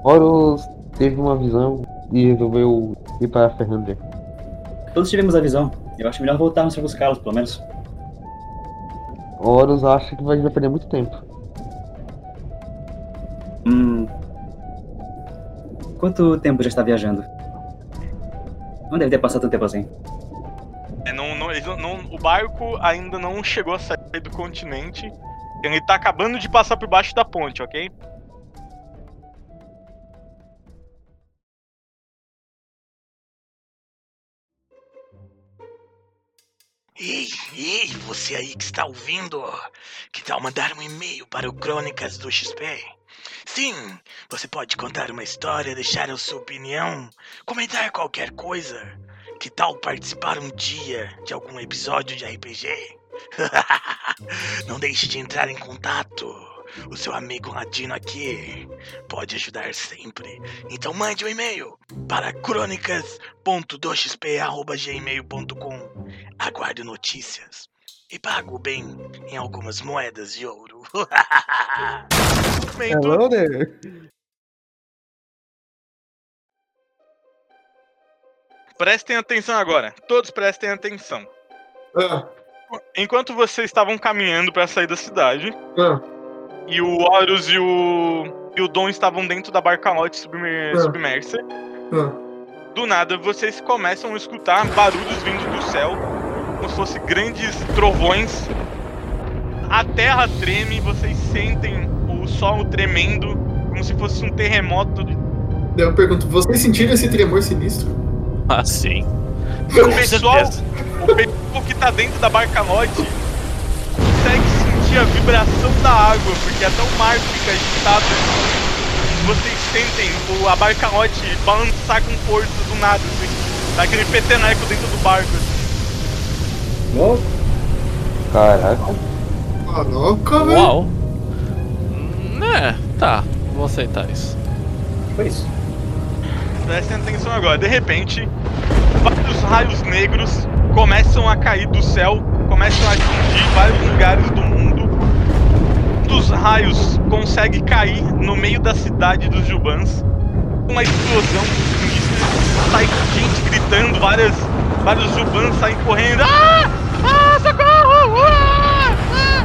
Horus teve uma visão e resolveu ir para a Ferrandria. Todos tivemos a visão. Eu acho melhor voltarmos pra buscá-los, pelo menos. Horus acha que vai perder muito tempo. Hum. Quanto tempo já está viajando? Não deve ter passado tanto tempo assim. É, não- não- eles não- não- o barco ainda não chegou a sair do continente. Ele tá acabando de passar por baixo da ponte, ok? Ei, ei, você aí que está ouvindo, que tal mandar um e-mail para o Crônicas do XP? Sim, você pode contar uma história, deixar a sua opinião, comentar qualquer coisa. Que tal participar um dia de algum episódio de RPG? Não deixe de entrar em contato. O seu amigo latino aqui pode ajudar sempre. Então mande um e-mail para crônicas.doxp.gmail.com Aguarde notícias e pago bem em algumas moedas de ouro. Momento, there. prestem atenção agora. Todos prestem atenção. Ah, Enquanto vocês estavam caminhando pra sair da cidade, ah, e o Horus e o, e o Dom estavam dentro da barcalote submer- Ah. submersa, ah. do nada vocês começam a escutar barulhos vindo do céu, como se fossem grandes trovões. A terra treme, vocês sentem o sol tremendo, como se fosse um terremoto. de- eu pergunto, vocês sentiram esse tremor sinistro? ah, sim. O pessoal, o pessoal que tá dentro da barcalote consegue sentir a vibração da água, porque até o mar fica agitado. Vocês sentem o, a barcalote balançar com força do nada, assim. Dá aquele peteneco dentro do barco. assim. Uou, Caraca. Caraca, velho. Uau. Hum, É, tá. Vou aceitar isso. foi isso. Prestem atenção agora. De repente, vários raios negros começam a cair do céu, começam a atingir vários lugares do dos raios consegue cair no meio da cidade dos Jubans. Uma explosão sinistra. Sai gente gritando, várias, vários Jubans saem correndo. Ah! Ah, socorro! Ah! Ah!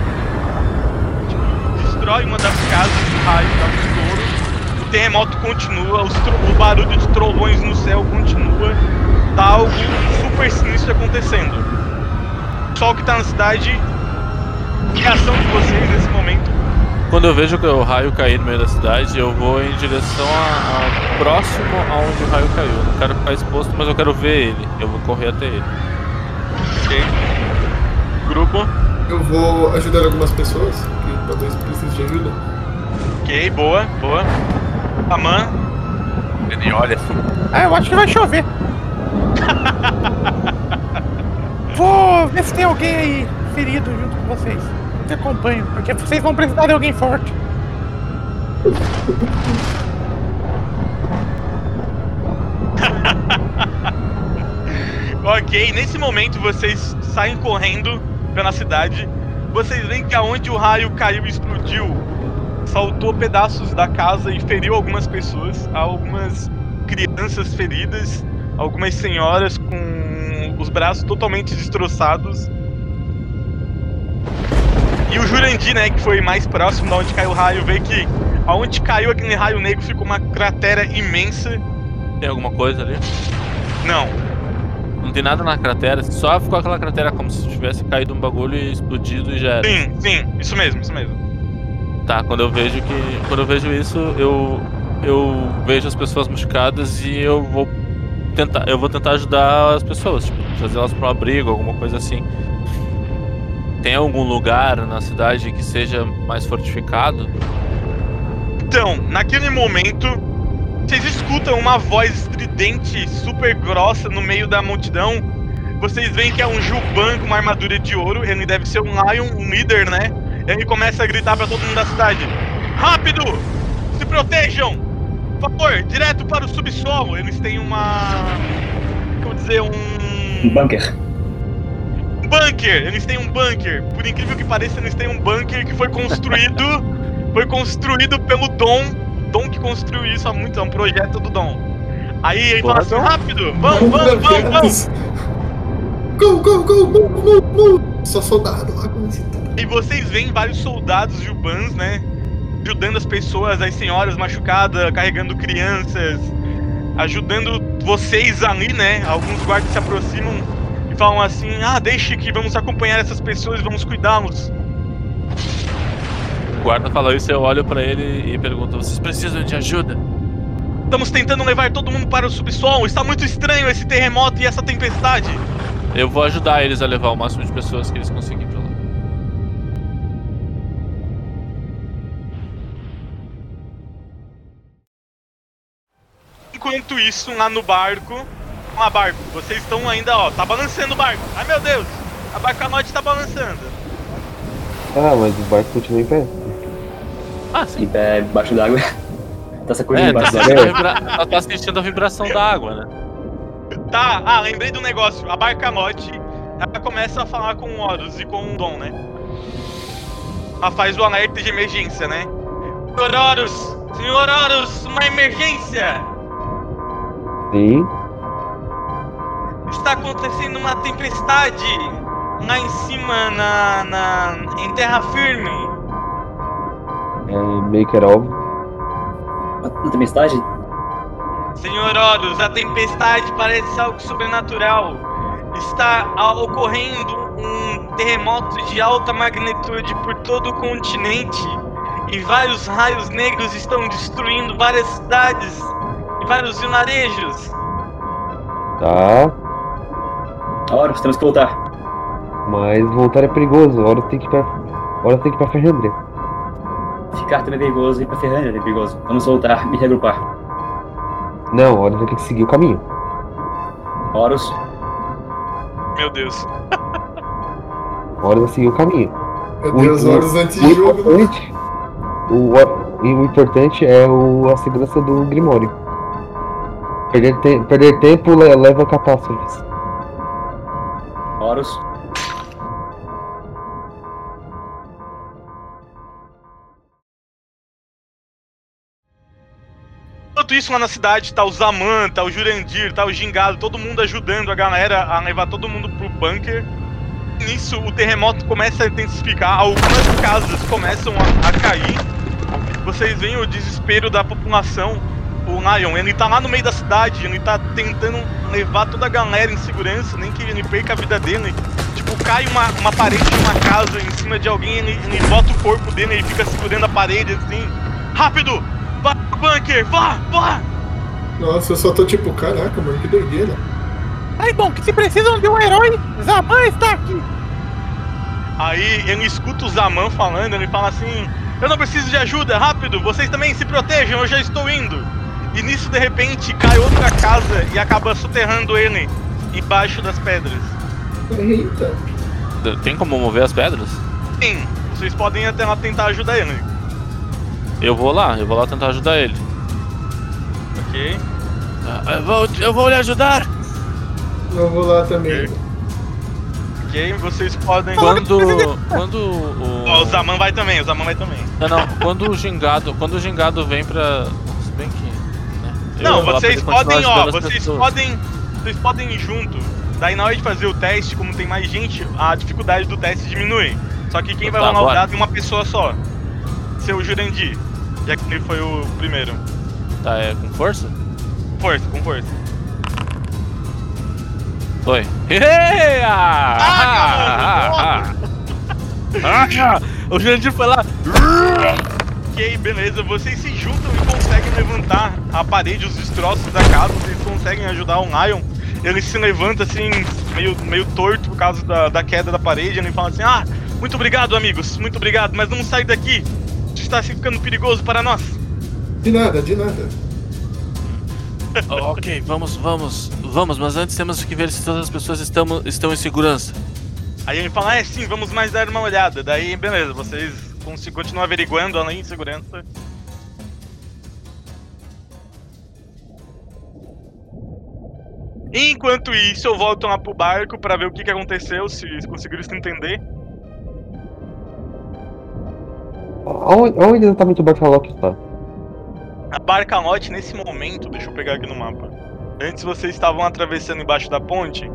Destrói uma das casas do raio, dá um. O terremoto continua, o barulho de trovões no céu continua. Tá algo super sinistro acontecendo. O pessoal que tá na cidade, reação de vocês nesse momento. Quando eu vejo que o raio cair no meio da cidade, eu vou em direção a, a próximo aonde o raio caiu. Eu não quero ficar exposto, mas eu quero ver ele. Eu vou correr até ele. Ok. Grupo. Eu vou ajudar algumas pessoas que talvez precisem de ajuda. Ok, boa, boa. Aman, Ele olha assim. Ah, eu acho que vai chover. Vou ver se tem alguém aí ferido junto com vocês. Te acompanho, porque vocês vão precisar de alguém forte. Ok, nesse momento vocês saem correndo pela cidade. Vocês veem que aonde o raio caiu e explodiu, saltou pedaços da casa e feriu algumas pessoas. Há algumas crianças feridas, algumas senhoras com os braços totalmente destroçados. E o Jurandir, né, que foi mais próximo de onde caiu o raio, vê que aonde caiu aquele raio negro ficou uma cratera imensa. Tem alguma coisa ali? Não, Não tem nada na cratera, só ficou aquela cratera como se tivesse caído um bagulho e explodido e já era. sim, sim, isso mesmo, isso mesmo. Tá, quando eu vejo que. Quando eu vejo isso, eu. Eu vejo as pessoas machucadas e eu vou tentar. Eu vou tentar ajudar as pessoas, tipo, trazer elas pra um abrigo, alguma coisa assim. Tem algum lugar na cidade que seja mais fortificado? Então, naquele momento, vocês escutam uma voz estridente, super grossa no meio da multidão. Vocês veem que é um Juban com uma armadura de ouro. Ele deve ser um Lion, um líder, né? Ele começa a gritar pra todo mundo da cidade: Rápido! Se protejam! Por favor, direto para o subsolo. Eles têm uma. Como dizer, um. Um bunker. Bunker! Eles têm um bunker. Por incrível que pareça, eles têm um bunker que foi construído. foi construído pelo Dom. Dom que construiu isso há muito, é um projeto do Dom. Aí ele fala assim: rápido! Vamos, vamos, vamos, vamos! Go, go, go, move, move, move. Só soldado lá assim. E vocês veem vários soldados jubans, né? Ajudando as pessoas, as senhoras machucadas, carregando crianças, ajudando vocês ali, né? Alguns guardas se aproximam falam assim: Ah, deixe que vamos acompanhar essas pessoas vamos cuidá-los. O guarda fala isso, eu olho pra ele e pergunto: vocês precisam de ajuda? Estamos tentando levar todo mundo para o subsolo. Está muito estranho esse terremoto e essa tempestade. Eu vou ajudar eles a levar o máximo de pessoas que eles conseguirem pra lá. Enquanto isso, lá no barco. Lá, barco, vocês estão ainda, ó, tá balançando o barco. Ai meu Deus! A barcanote tá balançando. Ah, mas o barco continua em pé. Ah, sim. Em pé, embaixo d'água. Tá sacudindo É, tá embaixo a d'água. vibra... ela tá sentindo a vibração da água, né? Tá, ah, lembrei do negócio. A Barcanote, ela começa a falar com o Horus e com o Dom, né? Ela faz o alerta de emergência, né? Senhor Horus! Senhor Horus, uma emergência! Sim. Está acontecendo uma tempestade lá em cima, na, na em terra firme. É meio que era óbvio. Na tempestade? Senhor Horus, a tempestade parece algo sobrenatural. Está ocorrendo um terremoto de alta magnitude por todo o continente. E vários raios negros estão destruindo várias cidades e vários vilarejos. Tá. Horus, temos que voltar. Mas voltar é perigoso. Hora tem que ir pra. hora tem que ir pra Ferrandria. Ficar também é perigoso e ir pra Ferrânia é perigoso. Vamos voltar e regrupar. Não, hora vai ter que seguir o caminho. Horus, Meu Deus. Hora vai seguir o caminho. Meu O- Deus, o- horas antes O de jogo. importante. O, e o importante é o, a segurança do Grimório. Perder, te- perder tempo le- leva catástrofes. Enquanto isso, lá na cidade, tá o Zaman, tá o Jurandir, tá o Gingado, todo mundo ajudando a galera a levar todo mundo pro bunker. Nisso, o terremoto começa a intensificar, algumas casas começam a, a cair. Vocês veem o desespero da população. O Lion, ele tá lá no meio da cidade, ele tá tentando levar toda a galera em segurança, nem que ele perca a vida dele. Tipo, cai uma, uma parede de uma casa em cima de alguém, ele, ele bota o corpo dele, ele fica segurando a parede assim. Rápido! Vá pro bunker! Vá! Vá! Nossa, eu só tô tipo, caraca, mano, que doideira. Ai, bom, que se precisam de um herói, Zaman está aqui. Aí ele escuta o Zaman falando, ele fala assim: Eu não preciso de ajuda, rápido, vocês também se protejam, eu já estou indo. E nisso, de repente, cai outra casa e acaba soterrando ele embaixo das pedras. Eita. Tem como mover as pedras? Sim, vocês podem até lá tentar ajudar ele, Eu vou lá, eu vou lá tentar ajudar ele. ok? Ah, Eu vou, eu vou lhe ajudar! Eu vou lá também. Ok, vocês podem. Quando. Quando o. Ó, o Zaman vai também, o Zaman vai também. Não, não, quando o gingado. Quando o gingado vem pra. Se bem que. Não, vocês podem, ó, vocês pessoas. podem. Vocês podem ir junto. Daí na hora de fazer o teste, como tem mais gente, a dificuldade do teste diminui. Só que quem vai Tá, rolar o bora. dado é uma pessoa só. Seu Jurandir. Já que ele foi o primeiro. Tá, é com força? Força, com força. Foi. Ah, ah, ah, ah. O Jurandir foi lá. Ok, beleza. Vocês se juntam e conseguem levantar a parede, os destroços da casa. Vocês conseguem ajudar o Lion. Ele se levanta assim, meio, meio torto por causa da, da queda da parede. Ele fala assim: Ah, Muito obrigado, amigos. Muito obrigado, mas vamos sair daqui. Está se ficando perigoso para nós. De nada, de nada. Oh, ok, vamos, vamos, vamos, mas antes temos que ver se todas as pessoas estão, estão em segurança. Aí ele fala, é sim, vamos mais dar uma olhada. Daí, beleza, vocês cons- continuam averiguando além de segurança. Enquanto isso, eu volto lá pro barco pra ver o que, que aconteceu, se conseguiram se entender. Onde, onde exatamente o Bartolok está? A Barcalote, nesse momento, deixa eu pegar aqui no mapa. Antes vocês estavam atravessando embaixo da ponte.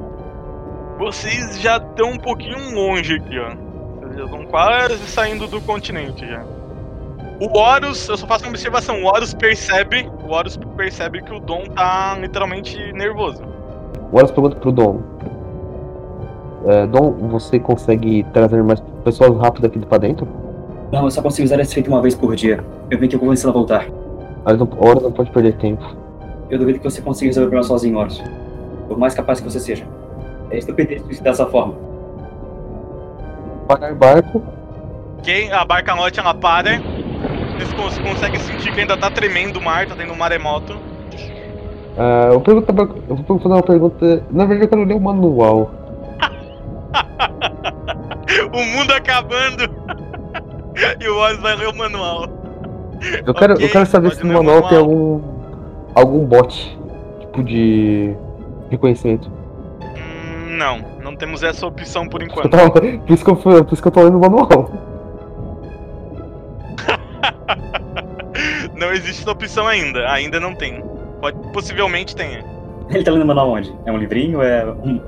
Vocês já estão um pouquinho longe aqui, ó. Vocês já estão quase saindo do continente já. O Horus, eu só faço uma observação. O Horus percebe, o Horus percebe que o Dom tá literalmente nervoso. Agora eu pergunto pro Dom. É, Dom, você consegue trazer mais pessoas rápido aqui pra dentro? Não, eu só consigo usar esse efeito uma vez por dia. Eu vim aqui convencer ela a voltar. Hora não, não pode perder tempo. Eu duvido que você consiga resolver o problema sozinho, Horus. Por mais capaz que você seja. É estupidez suicidar dessa forma. Parar barco. Ok? A Barcalote ela para. Vocês cons- conseguem sentir que ainda tá tremendo o mar, tá tendo um maremoto. Ah, eu, pergunto, eu vou fazer uma pergunta. Na verdade, eu quero ler o manual. o mundo acabando. e o Horus vai ler o manual. Eu quero, Ok, eu quero saber se no o manual tem manual. algum. algum bot. Tipo de. reconhecimento. Hum, não, não temos essa opção por enquanto. tava- por, isso que eu, por isso que eu tô lendo o manual. Não existe essa opção ainda, ainda não tem. Pode, possivelmente tenha. Ele tá lendo o manual onde? É um livrinho? É um-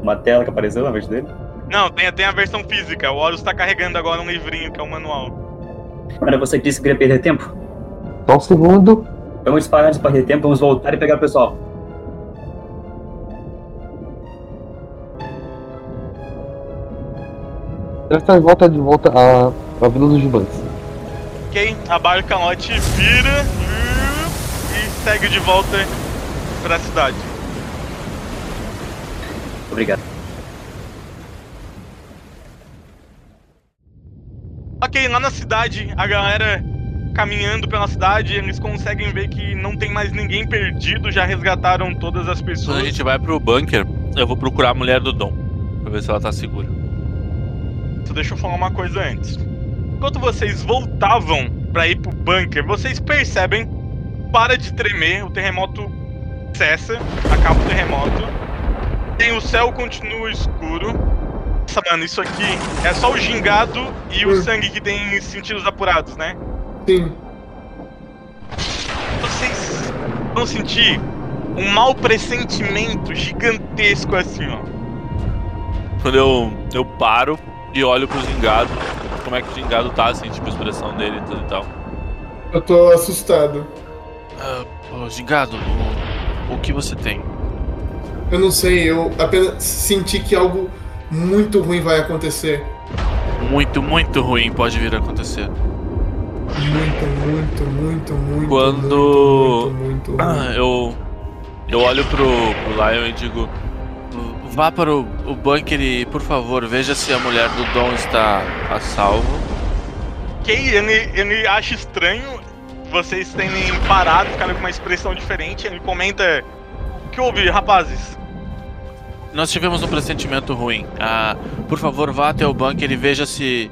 uma tela que apareceu na vez dele? Não, tem, tem a versão física. O Horus tá carregando agora um livrinho que é o manual. Não era você disse que queria perder tempo? Só um segundo. Vamos disparar antes de perder tempo, vamos voltar e pegar o pessoal. Ela está de volta de volta à, à Vila dos Gigantes. Ok, a Barcalote vira uh, e segue de volta pra cidade. Obrigado. Ok, lá na cidade, a galera caminhando pela cidade, eles conseguem ver que não tem mais ninguém perdido, já resgataram todas as Quando pessoas. a gente vai pro bunker, eu vou procurar a mulher do Dom. Pra ver se ela tá segura. Só deixa eu falar uma coisa antes. Enquanto vocês voltavam pra ir pro bunker, vocês percebem, para de tremer, o terremoto cessa, acaba o terremoto. Tem o céu continua escuro. Nossa, mano, isso aqui é só o gingado e o sangue que tem sentidos apurados, né? Sim. Vocês vão sentir um mau pressentimento gigantesco assim, ó. Quando eu, eu paro e olho pro gingado, como é que o gingado tá, assim, tipo, a expressão dele e tudo e tal. Eu tô assustado. Ah, ô, gingado, o, o que você tem? Eu não sei, eu apenas senti que algo muito ruim vai acontecer. Muito, muito ruim pode vir a acontecer. Muito, muito, muito, muito. Quando- Muito, muito, muito Ah, eu. Eu olho pro, pro Lion e digo. Vá para o, o bunker e, por favor, veja se a mulher do Dom está a salvo. Ok, ele, ele acha estranho vocês terem parado, ficaram com uma expressão diferente. Ele comenta: O que houve, rapazes? Nós tivemos um pressentimento ruim. Ah, por favor, vá até o bunker e veja se.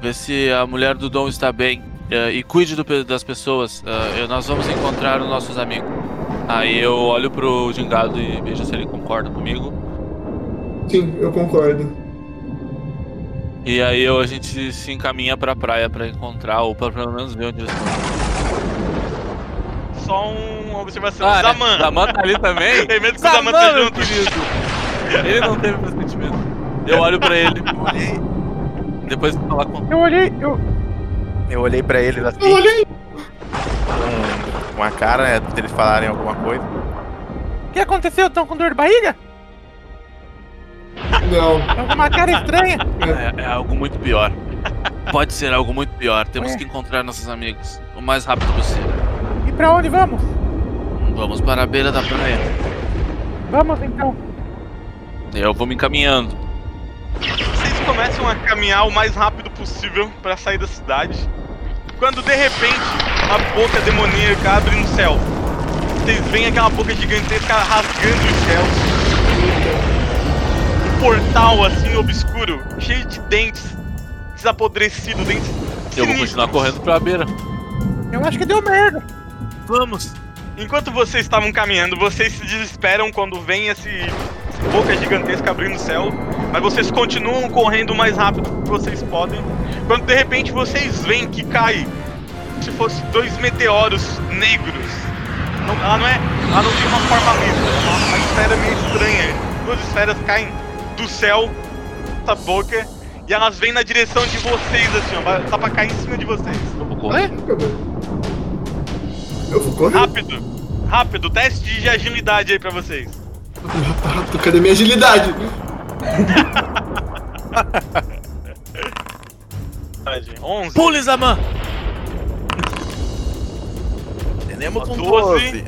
Vê se a mulher do Dom está bem. Ah, e cuide do das pessoas. Eu- nós vamos encontrar os nossos amigos. Aí eu olho pro Gingado e vejo se ele concorda comigo. Sim, eu concordo. E aí eu, a gente se encaminha pra praia pra encontrar, ou pra pelo menos ver onde eles estão. Só uma observação. Ah, né? Zaman. Zaman tá ali também? Tem medo que o Zaman tá junto. querido. Ele não teve pressentimento. Eu olho pra ele. Olhei, Depois de falar com. Eu olhei, eu. eu olhei pra eles assim, Eu olhei. com uma cara, né, de eles falarem alguma coisa. O que aconteceu? Estão com dor de barriga? Não. Estão com uma cara estranha? É, é algo muito pior. Pode ser algo muito pior. Temos Ué? que encontrar nossos amigos o mais rápido possível. E pra onde vamos? Vamos para a beira da praia. Vamos então. Eu vou me encaminhando. Vocês começam a caminhar o mais rápido possível pra sair da cidade. Quando de repente uma boca demoníaca abre no céu. Vocês veem aquela boca gigantesca rasgando os céus. Portal assim obscuro, cheio de dentes, desapodrecido, dentes. Eu vou continuar correndo pra beira. Eu acho que deu merda. Vamos! Enquanto vocês estavam caminhando, vocês se desesperam quando vem esse boca gigantesca abrindo o céu, mas vocês continuam correndo o mais rápido que vocês podem. Quando de repente vocês veem que cai, se fosse dois meteoros negros. Não, ela não é, ela não tem uma forma mesmo, é uma, uma esfera meio estranha. Duas esferas caem do céu, essa boca, e elas vêm na direção de vocês assim, ó, tá pra cair em cima de vocês. Eu vou correr. Eu vou correr. Rápido, rápido, teste de agilidade aí pra vocês. Rápido, rápido, cadê minha agilidade? 11. Pule, Zaman! Tenemos um 12. 12.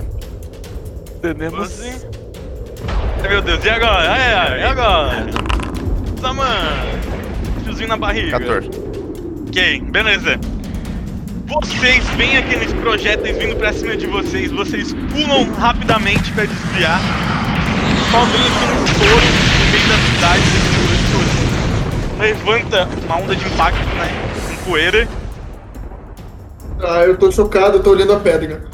Tenemos. 12. Ai, meu Deus, e agora? Ai, ai, e agora? Saman! Fiozinho na barriga. 14. Ok, beleza. Vocês veem aqueles projéteis vindo pra cima de vocês, vocês pulam rapidamente pra desviar. Só vem aquele estouro no meio da cidade, levanta uma onda de impacto, né? Com poeira. Ah, eu tô chocado, eu tô olhando a pedra.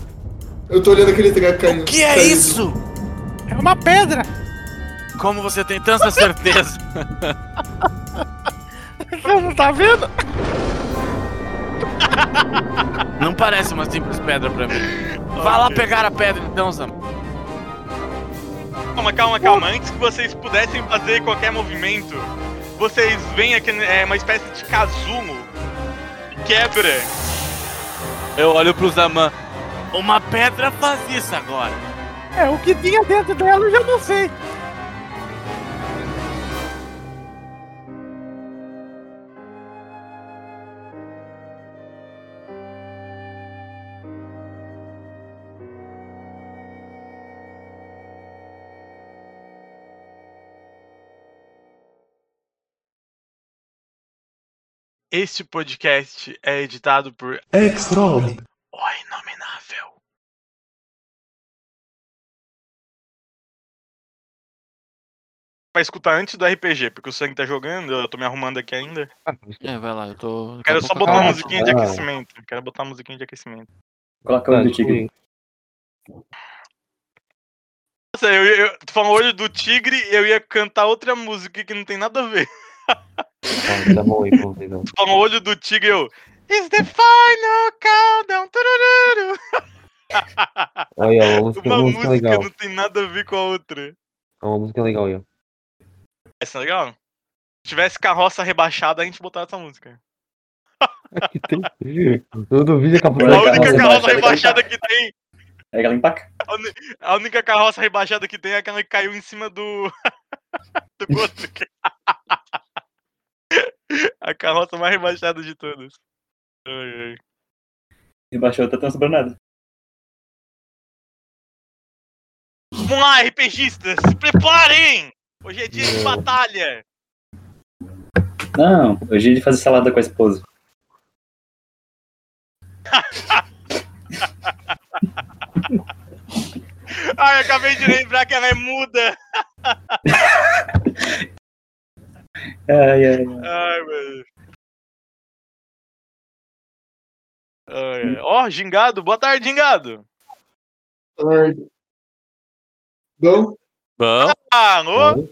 Eu tô olhando aquele treco caindo. O que é caído. isso? É uma pedra. Como você tem tanta certeza? Você não tá vendo? Não parece uma simples pedra pra mim. Vá lá pegar a pedra então, Sam. Calma, calma, calma. Antes que vocês pudessem fazer qualquer movimento, vocês veem aquele, é, uma espécie de casulo que quebra. Eu olho pro Zaman. Uma pedra faz isso agora. É, o que tinha dentro dela eu já não sei. Este podcast é editado por Extra. O Inominável. Pra escutar antes do RPG, porque o sangue tá jogando, eu tô me arrumando aqui ainda. É, vai lá, eu tô. Quero só botar uma musiquinha de ah. aquecimento. Quero botar uma musiquinha de aquecimento. Coloca o olho do tigre. Nossa, eu, eu, tu falou olho do tigre, eu ia cantar outra música que não tem nada a ver. Ah, tá bom aí pra vocês, não. Tu falou olho do tigre, eu. It's the final countdown. turururu. Aí, ó, uma música, Uma uma música legal. não tem nada a ver com a outra. É uma música legal aí, é legal? Se tivesse carroça rebaixada, a gente botava essa música. Que tem. Todo vídeo acabou Olha, A única carroça carroça rebaixada que tem. É aquela empaca. A A única carroça rebaixada que tem é aquela que caiu em cima do. do outro. A carroça mais rebaixada de todas. Ai, ai. Rebaixou, tá tão sobrando nada. Vamos lá, RPGistas! Se preparem! Hoje é dia de batalha! Não, hoje é de fazer salada com a esposa. Ai, acabei de lembrar que ela é muda! Ai, ai, ai. Ai, meu. Ó, Gingado, boa tarde, Gingado! Ai. Bom, Bom, Ah, alô?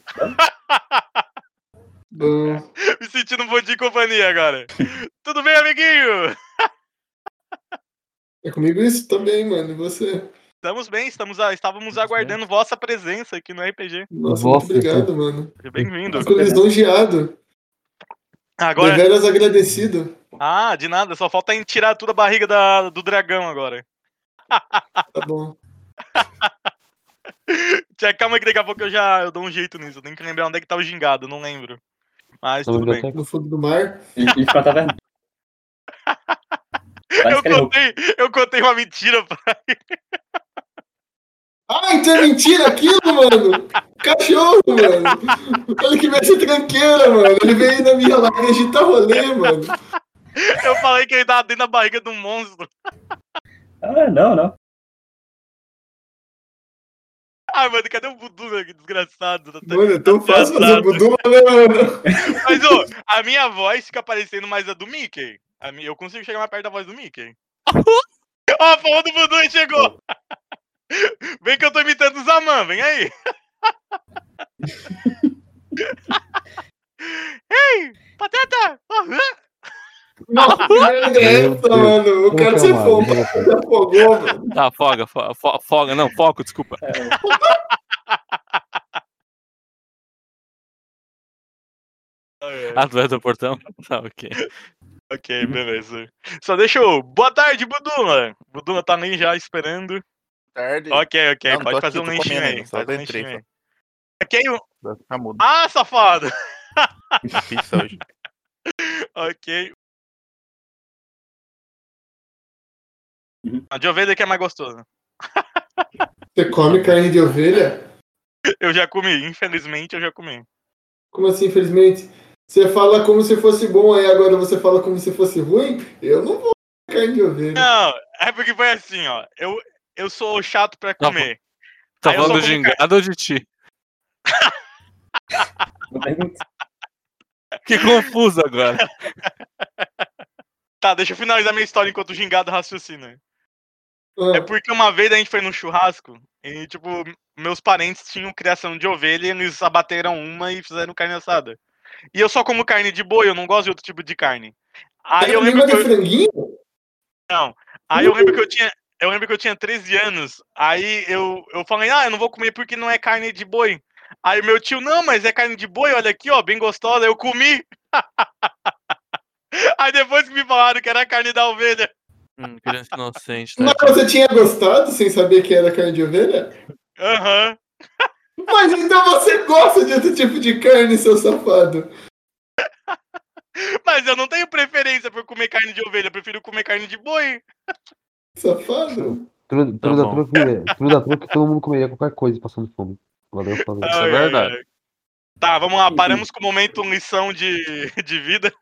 bom. Me sentindo um pouco de companhia agora. Tudo bem, amiguinho? É comigo isso também, mano. E você? Estamos bem, estamos a- estávamos aguardando vossa presença aqui no RPG. Nossa, obrigado, mano. Seja bem-vindo. Fico lisonjeado. Agora. Deveras agradecido. Ah, de nada, só falta tirar tudo a barriga da- do dragão agora. Tá bom. Calma que daqui a pouco eu já eu dou um jeito nisso. Eu tenho que lembrar onde é que tá o gingado, eu não lembro. Mas tudo bem. No fundo do mar. Ele, ele ficou na taverna. Parece Eu ele contei, eu contei uma mentira pra Ah, então é mentira aquilo, mano? Cachorro, mano. Ele que veio ser tranqueira, mano. Ele veio na minha live agitar rolê, mano. Eu falei que ele tava dentro da barriga do monstro. Ah, não, não. Ai, mano, cadê o Budu, meu? Que desgraçado. Tá- Mano, é tão fácil fazer Engraçado. budu, né, mano? Mas, ô, a minha voz fica parecendo mais a do Mickey. A minha, eu consigo chegar mais perto da voz do Mickey. Ó, a porra do Budu aí chegou. Vem que eu tô imitando o Zaman, vem aí. Ei, Pateta! Aham. Nossa, é essa, mano? O cara se afogou, mano. Tá, foga, fo- fo- foga, não, foco, desculpa. Ah, tu é do portão? Tá, ok. Ok, beleza. Só deixa eu. Boa tarde, Budula. Budula tá nem já esperando. Tarde. Ok, ok. Não, Pode fazer aqui, um lanchinho aí. só Faz um entrei, lanchinho aí. só. Ok, mudo. Ah, safado! Pizza hoje. ok. Uhum. A de ovelha que é mais gostosa. Você come carne de ovelha? Eu já comi, infelizmente eu já comi. Como assim, infelizmente? Você fala como se fosse bom, aí agora você fala como se fosse ruim? Eu não vou comer carne de ovelha. Não, é porque foi assim, ó. Eu, eu sou chato pra Tá comer. Tá só falando de gingado ou de ti? Que confuso agora. Tá, deixa eu finalizar minha história enquanto o gingado raciocina. Ah, É porque uma vez a gente foi num churrasco e, tipo, meus parentes tinham criação de ovelha e eles abateram uma e fizeram carne assada. E eu só como carne de boi, eu não gosto de outro tipo de carne. Aí eu lembro que eu, franguinho? não, aí eu lembro que eu tinha, eu lembro que eu tinha 13 anos. Aí eu, eu falei: "Ah, eu não vou comer porque não é carne de boi". Aí meu tio: "Não, mas é carne de boi, olha aqui, ó, bem gostosa". Eu comi. Aí depois que me falaram que era carne da ovelha. Hum, criança inocente, né? Mas você tinha gostado sem saber que era carne de ovelha? Aham. Mas então você gosta de outro tipo de carne, seu safado. Mas eu não tenho preferência por comer carne de ovelha, eu prefiro comer carne de boi. Safado? Tudo, Tá da bom. truque, tudo da truque, todo mundo comeria qualquer coisa passando fome. Valeu, falou. Isso é verdade. ai. Tá, vamos lá, paramos com o momento lição de, de vida.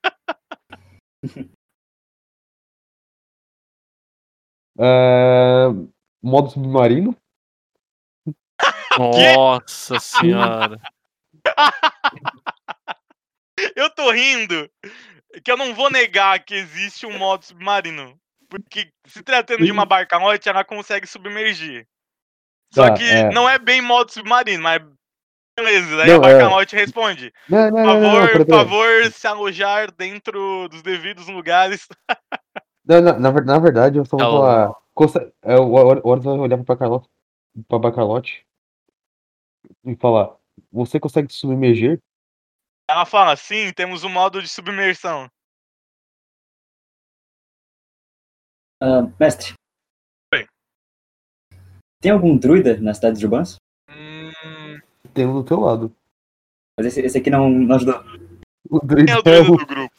É, modo submarino. Nossa senhora. Eu tô rindo que eu não vou negar que existe um modo submarino. Porque se tratando de uma barcarote, ela consegue submergir. Só Tá, que é. não é bem modo submarino, mas beleza. Daí Não, a é. barcarote responde: Não, não, Por não, não, favor, favor, se alojar dentro dos devidos lugares. Não, na, na, na verdade, eu só vou Alô. falar. Conse- É, o Hor- Horus vai olhar pra Carlote, pra Bacalote e falar: Você consegue se submergir? Ela fala: Sim, temos um modo de submersão. Ah, mestre. Oi. Tem algum druida na cidade de Urbans? Hum, Tem um do teu lado. Mas esse, esse aqui não, não ajudou. O druida é o é o, do grupo?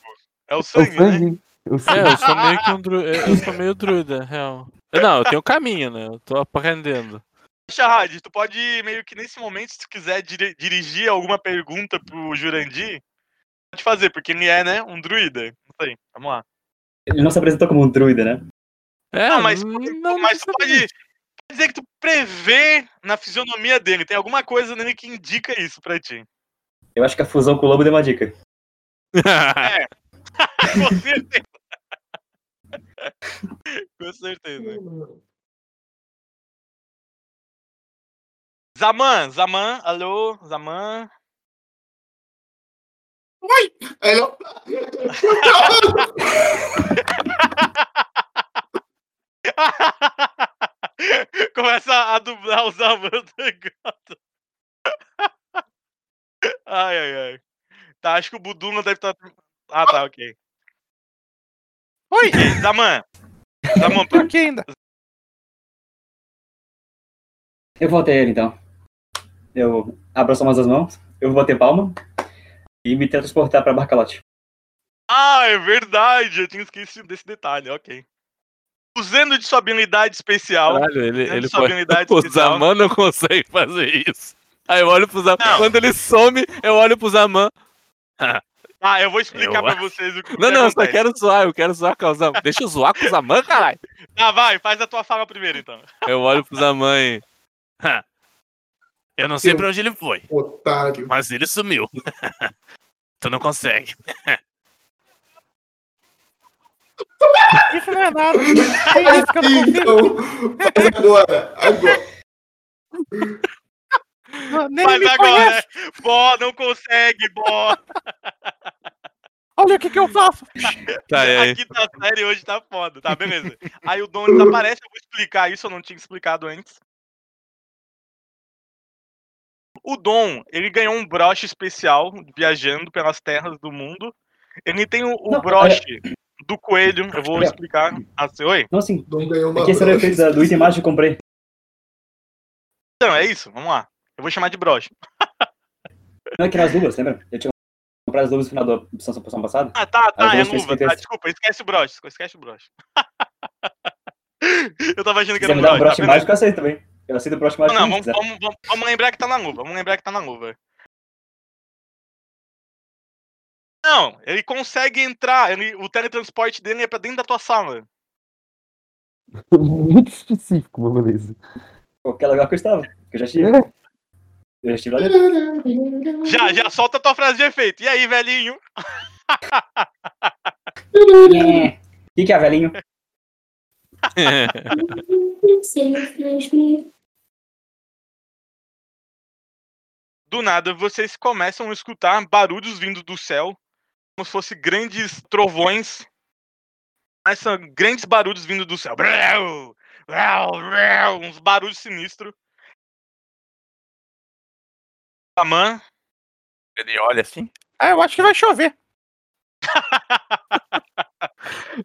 É o é o sangue, né? Sangue. O É, eu sou meio que um dru... Eu sou meio druida, real. Não, eu tenho caminho, né? Eu tô aprendendo. Shahad, tu pode meio que nesse momento, se tu quiser diri- dirigir alguma pergunta pro Jurandir, pode fazer, porque ele é, né, um druida. Não sei, vamos lá. Ele não se apresentou como um druida, né? É, Não, mas, não, tu- mas tu pode, pode dizer que tu prevê na fisionomia dele, tem alguma coisa nele que indica isso pra ti. Eu acho que a fusão com o lobo deu uma dica. Com certeza. Com certeza. Zaman, Zaman, alô, Zaman. Aí eu... Começa a dublar os Zaman do gato. Ai, ai, ai. Tá, acho que o Buduna deve estar. Ah, tá, ok. Oi! Zaman. Zaman, Tô aqui ainda. Eu até ele então. Eu abro só mais as mãos, eu vou bater palma e me transportar pra Barcalote. Ah, é verdade, eu tinha esquecido desse detalhe, ok. Usando de sua habilidade especial. Caralho, ele, usando ele sua pode... habilidade O especial. Zaman não consegue fazer isso. Aí eu olho pro Zaman. Não. Quando ele some, eu olho pro Zaman. Ah, eu vou explicar Eu pra vocês o que Não, que não, eu só quero zoar, eu quero zoar com o Zaman. Deixa eu zoar com o Zaman, caralho. Ah, vai, faz a tua fala primeiro então. Eu olho pro Zaman e. Eu não sei Eu- pra onde ele foi, Otário. mas ele sumiu. tu não consegue. Isso não é nada. Tem isso que eu não confio. Então, faz agora. Agora. Não, Nem Mas agora, conhece. Bó, não consegue, Bó. Olha o que, que eu faço. Tá, e aí? A quinta série hoje tá foda. Tá, beleza. Aí o Dom desaparece, eu vou explicar isso, eu não tinha explicado antes. O Dom, ele ganhou um broche especial viajando pelas terras do mundo. Ele tem o, o Não, broche do coelho, eu vou explicar. Ah, você- oi? Não, assim, Dom ganhou uma aqui esse era o efeito do item mágico que eu comprei. Então, é isso, vamos lá. Eu vou chamar de broche. Não, é que nas luvas, lembra? Eu tinha comprado as luvas no final da edição passada. Ah, tá, tá, é luva. Tá, desculpa, esquece o broche, esquece o broche. eu tava achando que era um um broche. broche tá, beleza. mágico, eu aceito também. Eu aceito o broche mágico. Não, vamos, vamos, vamos, vamos lembrar que tá na luva. Vamos lembrar que tá na luva. Não, ele consegue entrar. Ele, o teletransporte dele é pra dentro da tua sala. Muito específico, mas beleza. Qualquer lugar que eu estava. Que eu já estive. É. Eu já. Já, já solta a tua frase de efeito. E aí, velhinho? É. O que, que é, velhinho? Do nada, vocês começam a escutar barulhos vindo do céu, como se fossem grandes trovões. Mas são grandes barulhos vindo do céu. Uns barulhos sinistros. Taman, Ele olha assim. Ah, eu acho que vai chover.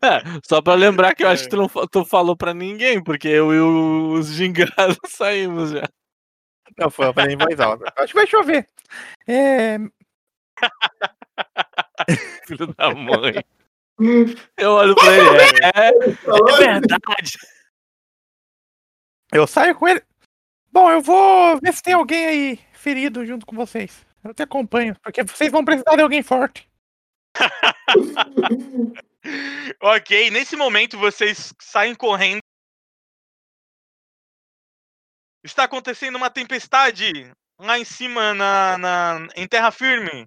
É, só pra lembrar que eu acho que tu não tu falou pra ninguém, porque eu e os gingados saímos já. Não, foi pra em voz alta. Eu acho que vai chover. É, Filho da mãe. Eu olho pra ele. É, é verdade. eu saio com ele. Bom, eu vou ver se tem alguém aí ferido junto com vocês. Eu te acompanho, porque vocês vão precisar de alguém forte. ok, nesse momento vocês saem correndo. Está acontecendo uma tempestade lá em cima, na, na, em terra firme.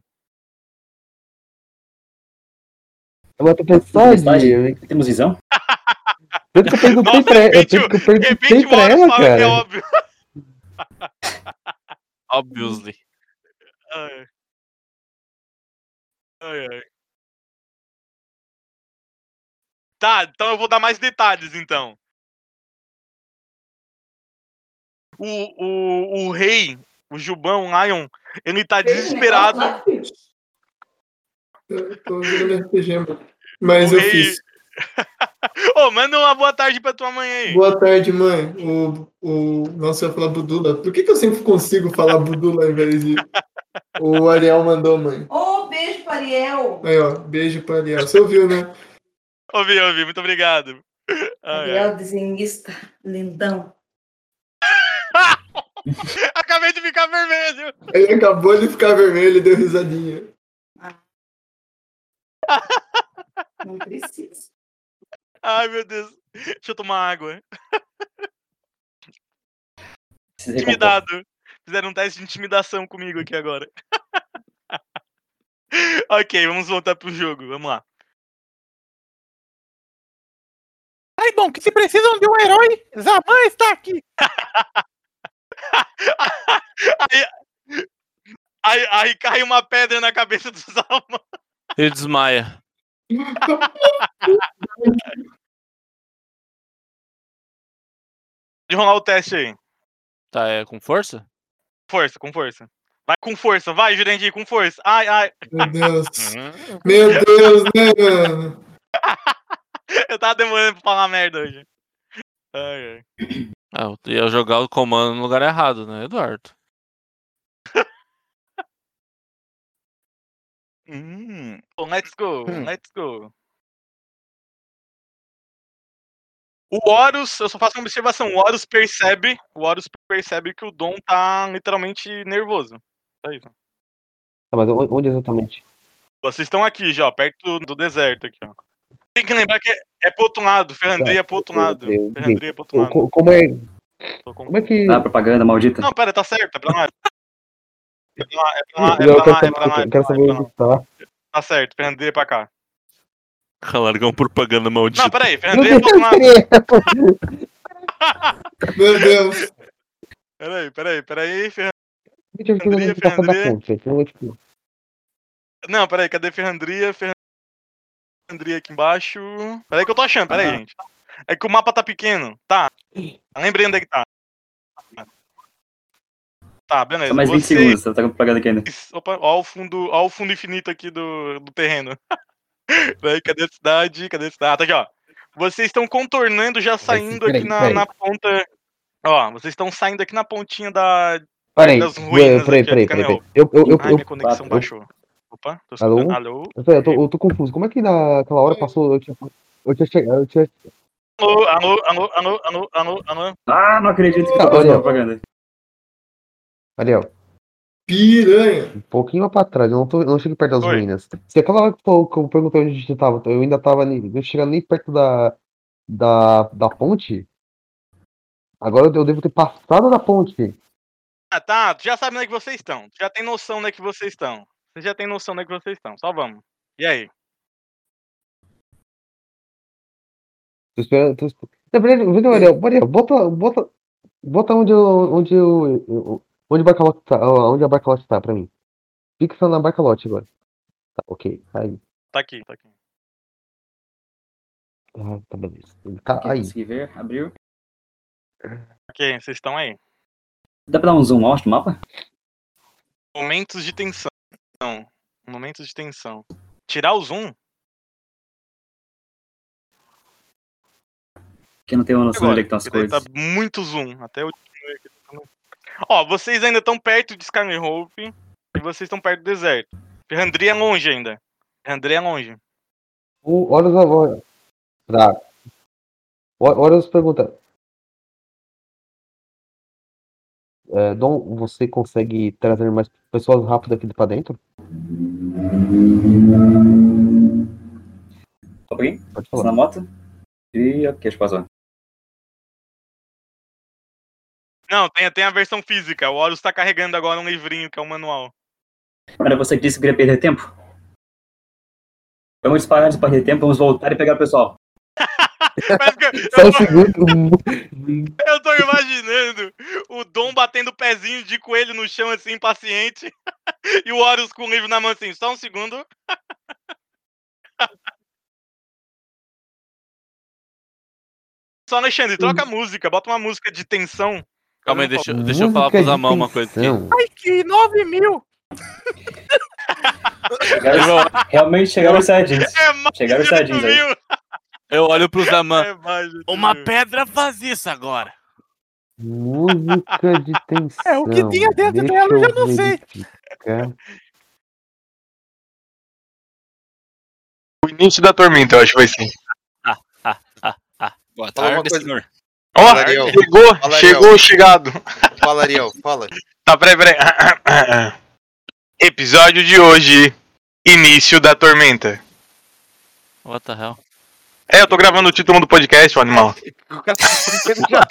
É uma tempestade. Tempestade? Temos visão? Tanto que eu perguntei Nossa, pra que eu De perguntei repente, pra ela, fala que é cara. óbvio. Obviously. Ai. Ai, ai. Tá, então eu vou dar mais detalhes então. O, o, o rei, o Jubão Lion, ele tá desesperado. Eu tô RPG, mano. Mas O eu rei- fiz. Ô, manda uma boa tarde pra tua mãe aí. Boa tarde, mãe. O, o... Nossa, eu ia falar Budula. Por que, que eu sempre consigo falar Budula ao invés de. O Ariel mandou, mãe. Ô, beijo para Ariel. Aí, ó. Beijo pra Ariel. Você ouviu, né? Ouvi, ouvi, muito obrigado. Ai, ai. Ariel, desenhista, lindão. Acabei de ficar vermelho. Ele acabou de ficar vermelho e deu risadinha. Não precisa. Ai, meu Deus. Deixa eu tomar água. Intimidado. Fizeram um teste de intimidação comigo aqui agora. ok, vamos voltar pro jogo. Vamos lá. Ai, bom, que se precisam de um herói, Zaman está aqui. aí, aí, aí cai uma pedra na cabeça do Zalman. Ele desmaia. De rolar o teste aí. Tá, é com força? Força, com força. Vai com força, vai, Jurandir, com força. Ai, ai. Meu Deus. Uhum. Meu Deus, né, mano? Eu tava demorando pra falar merda hoje. Ai, ai. Ah, eu ia jogar o comando no lugar errado, né, Eduardo? Hum, let's go, Hum. let's go. O Horus, eu só faço uma observação. O Horus percebe, o Horus percebe que o Dom tá literalmente nervoso. Só isso. Tá, mas on- onde exatamente? Vocês estão aqui já, perto do, deserto aqui, ó. Tem que lembrar que é, é pro outro lado, Ferrandria é pro outro lado. Ferrandria é pro outro lado. co- Como é, como é que. Ah, propaganda maldita. Não, pera, tá certo, é pra lá. É pra lá, é pra lá, é pra lá, é saber, pra lá, é pra é pra tá. Tá certo, Ferrandria é pra cá. Largar um propaganda maldita. Não, peraí, é lado. Deus, Meu Deus. Peraí, peraí, peraí, Ferrandria. Deixa eu ver tá vou, tipo, Não, peraí, cadê Ferrandria? Ferrandria aqui embaixo. Peraí que eu tô achando, peraí, Ah. gente. É que o mapa tá pequeno. Tá. Lembrei onde é que tá. Tá, beleza. Só mais 20 Vocês- segundos, tá com propaganda aqui ainda. Opa, ó o fundo, ó o fundo infinito aqui do, do terreno. Peraí, cadê a cidade? Cadê a cidade? Ah, tá aqui, ó. Vocês estão contornando, já saindo peraí, aqui na, peraí. na ponta. Ó, vocês estão saindo aqui na pontinha da. Peraí, das ruínas peraí, peraí, peraí. Eu, eu, eu, Ai, eu, minha conexão eu- baixou. Opa, tô Alô? Alô? eu, tô- eu tô, eu tô confuso. Como é que naquela hora passou. Eu tinha, eu tinha chegado. Eu tinha, Alô, alô, alô, alô, alô, alô, alô. Ah, não acredito que Tá, tá fazendo olha. propaganda. Ariel, Piranha. um pouquinho pra trás, eu não, tô, eu não cheguei perto das Oi. ruínas. Se aquela hora que eu, que eu perguntei onde a gente tava, eu ainda tava nem, não chegando nem perto da, da, da ponte. Agora eu devo ter passado da ponte. Ah, tá. Tu já sabe onde é que vocês estão. Tu já tem noção onde é que vocês estão. Você já tem noção onde é que vocês estão. Só vamos. E aí? Tô esperando. Tô, esp- na verdade, viu, Ariel, Ariel, bota, bota, bota onde eu, onde eu, eu- onde o barcalote tá, onde a barcalote tá pra mim. Fixa na barcalote agora. Tá, ok, aí. Tá aqui, tá aqui. Ah, tá beleza. Ele tá Aqui, aí. consegui ver, abriu. Ok, vocês estão aí. Dá pra dar um zoom out no mapa? Momentos de tensão. Momentos de tensão. Tirar o zoom? Que não tenho uma noção de onde é que estão as daí coisas. Tá muito zoom. Até aqui. Ó, vocês ainda estão perto de Skyhope e vocês estão perto do deserto. Ferrandria é longe ainda. Ferrandria é longe. O Horus agora. Tá. Horus pergunta. É, Dom, você consegue trazer mais pessoas rápido aqui pra dentro? Pouquinho. Pode falar. na moto. E ok, acho que Não, tem, tem a versão física. O Horus tá carregando agora um livrinho que é o manual. Era você que disse que queria perder tempo? Vamos disparar antes de perder tempo, vamos voltar e pegar o pessoal. Só um eu, segundo. eu tô imaginando o Dom batendo o pezinho de coelho no chão assim, impaciente. e o Horus com o livro na mão assim, só um segundo. Só Alexandre, troca a música, bota uma música de tensão. Calma aí, deixa, eu- deixa eu falar pro Zamão uma coisa aqui. Ai, que 9 mil! Chegaram, realmente chegaram os sardinhas. É Chegaram os de sardinhas aí. Eu olho pro Zaman. É Uma mil. pedra faz isso agora. Música de tensão. É, o que tinha dentro Deixa dela eu já não sei. verificar. O início da tormenta, eu acho que vai ser. Boa Fala uma tarde, coisa. senhor. Ó, Ariel. chegou, Fala, chegou chegado. Fala, Ariel, fala. Tá, peraí, peraí. Episódio de hoje, início da tormenta. What the hell? É, eu tô gravando o título do podcast, o animal. O cara tá brincando já.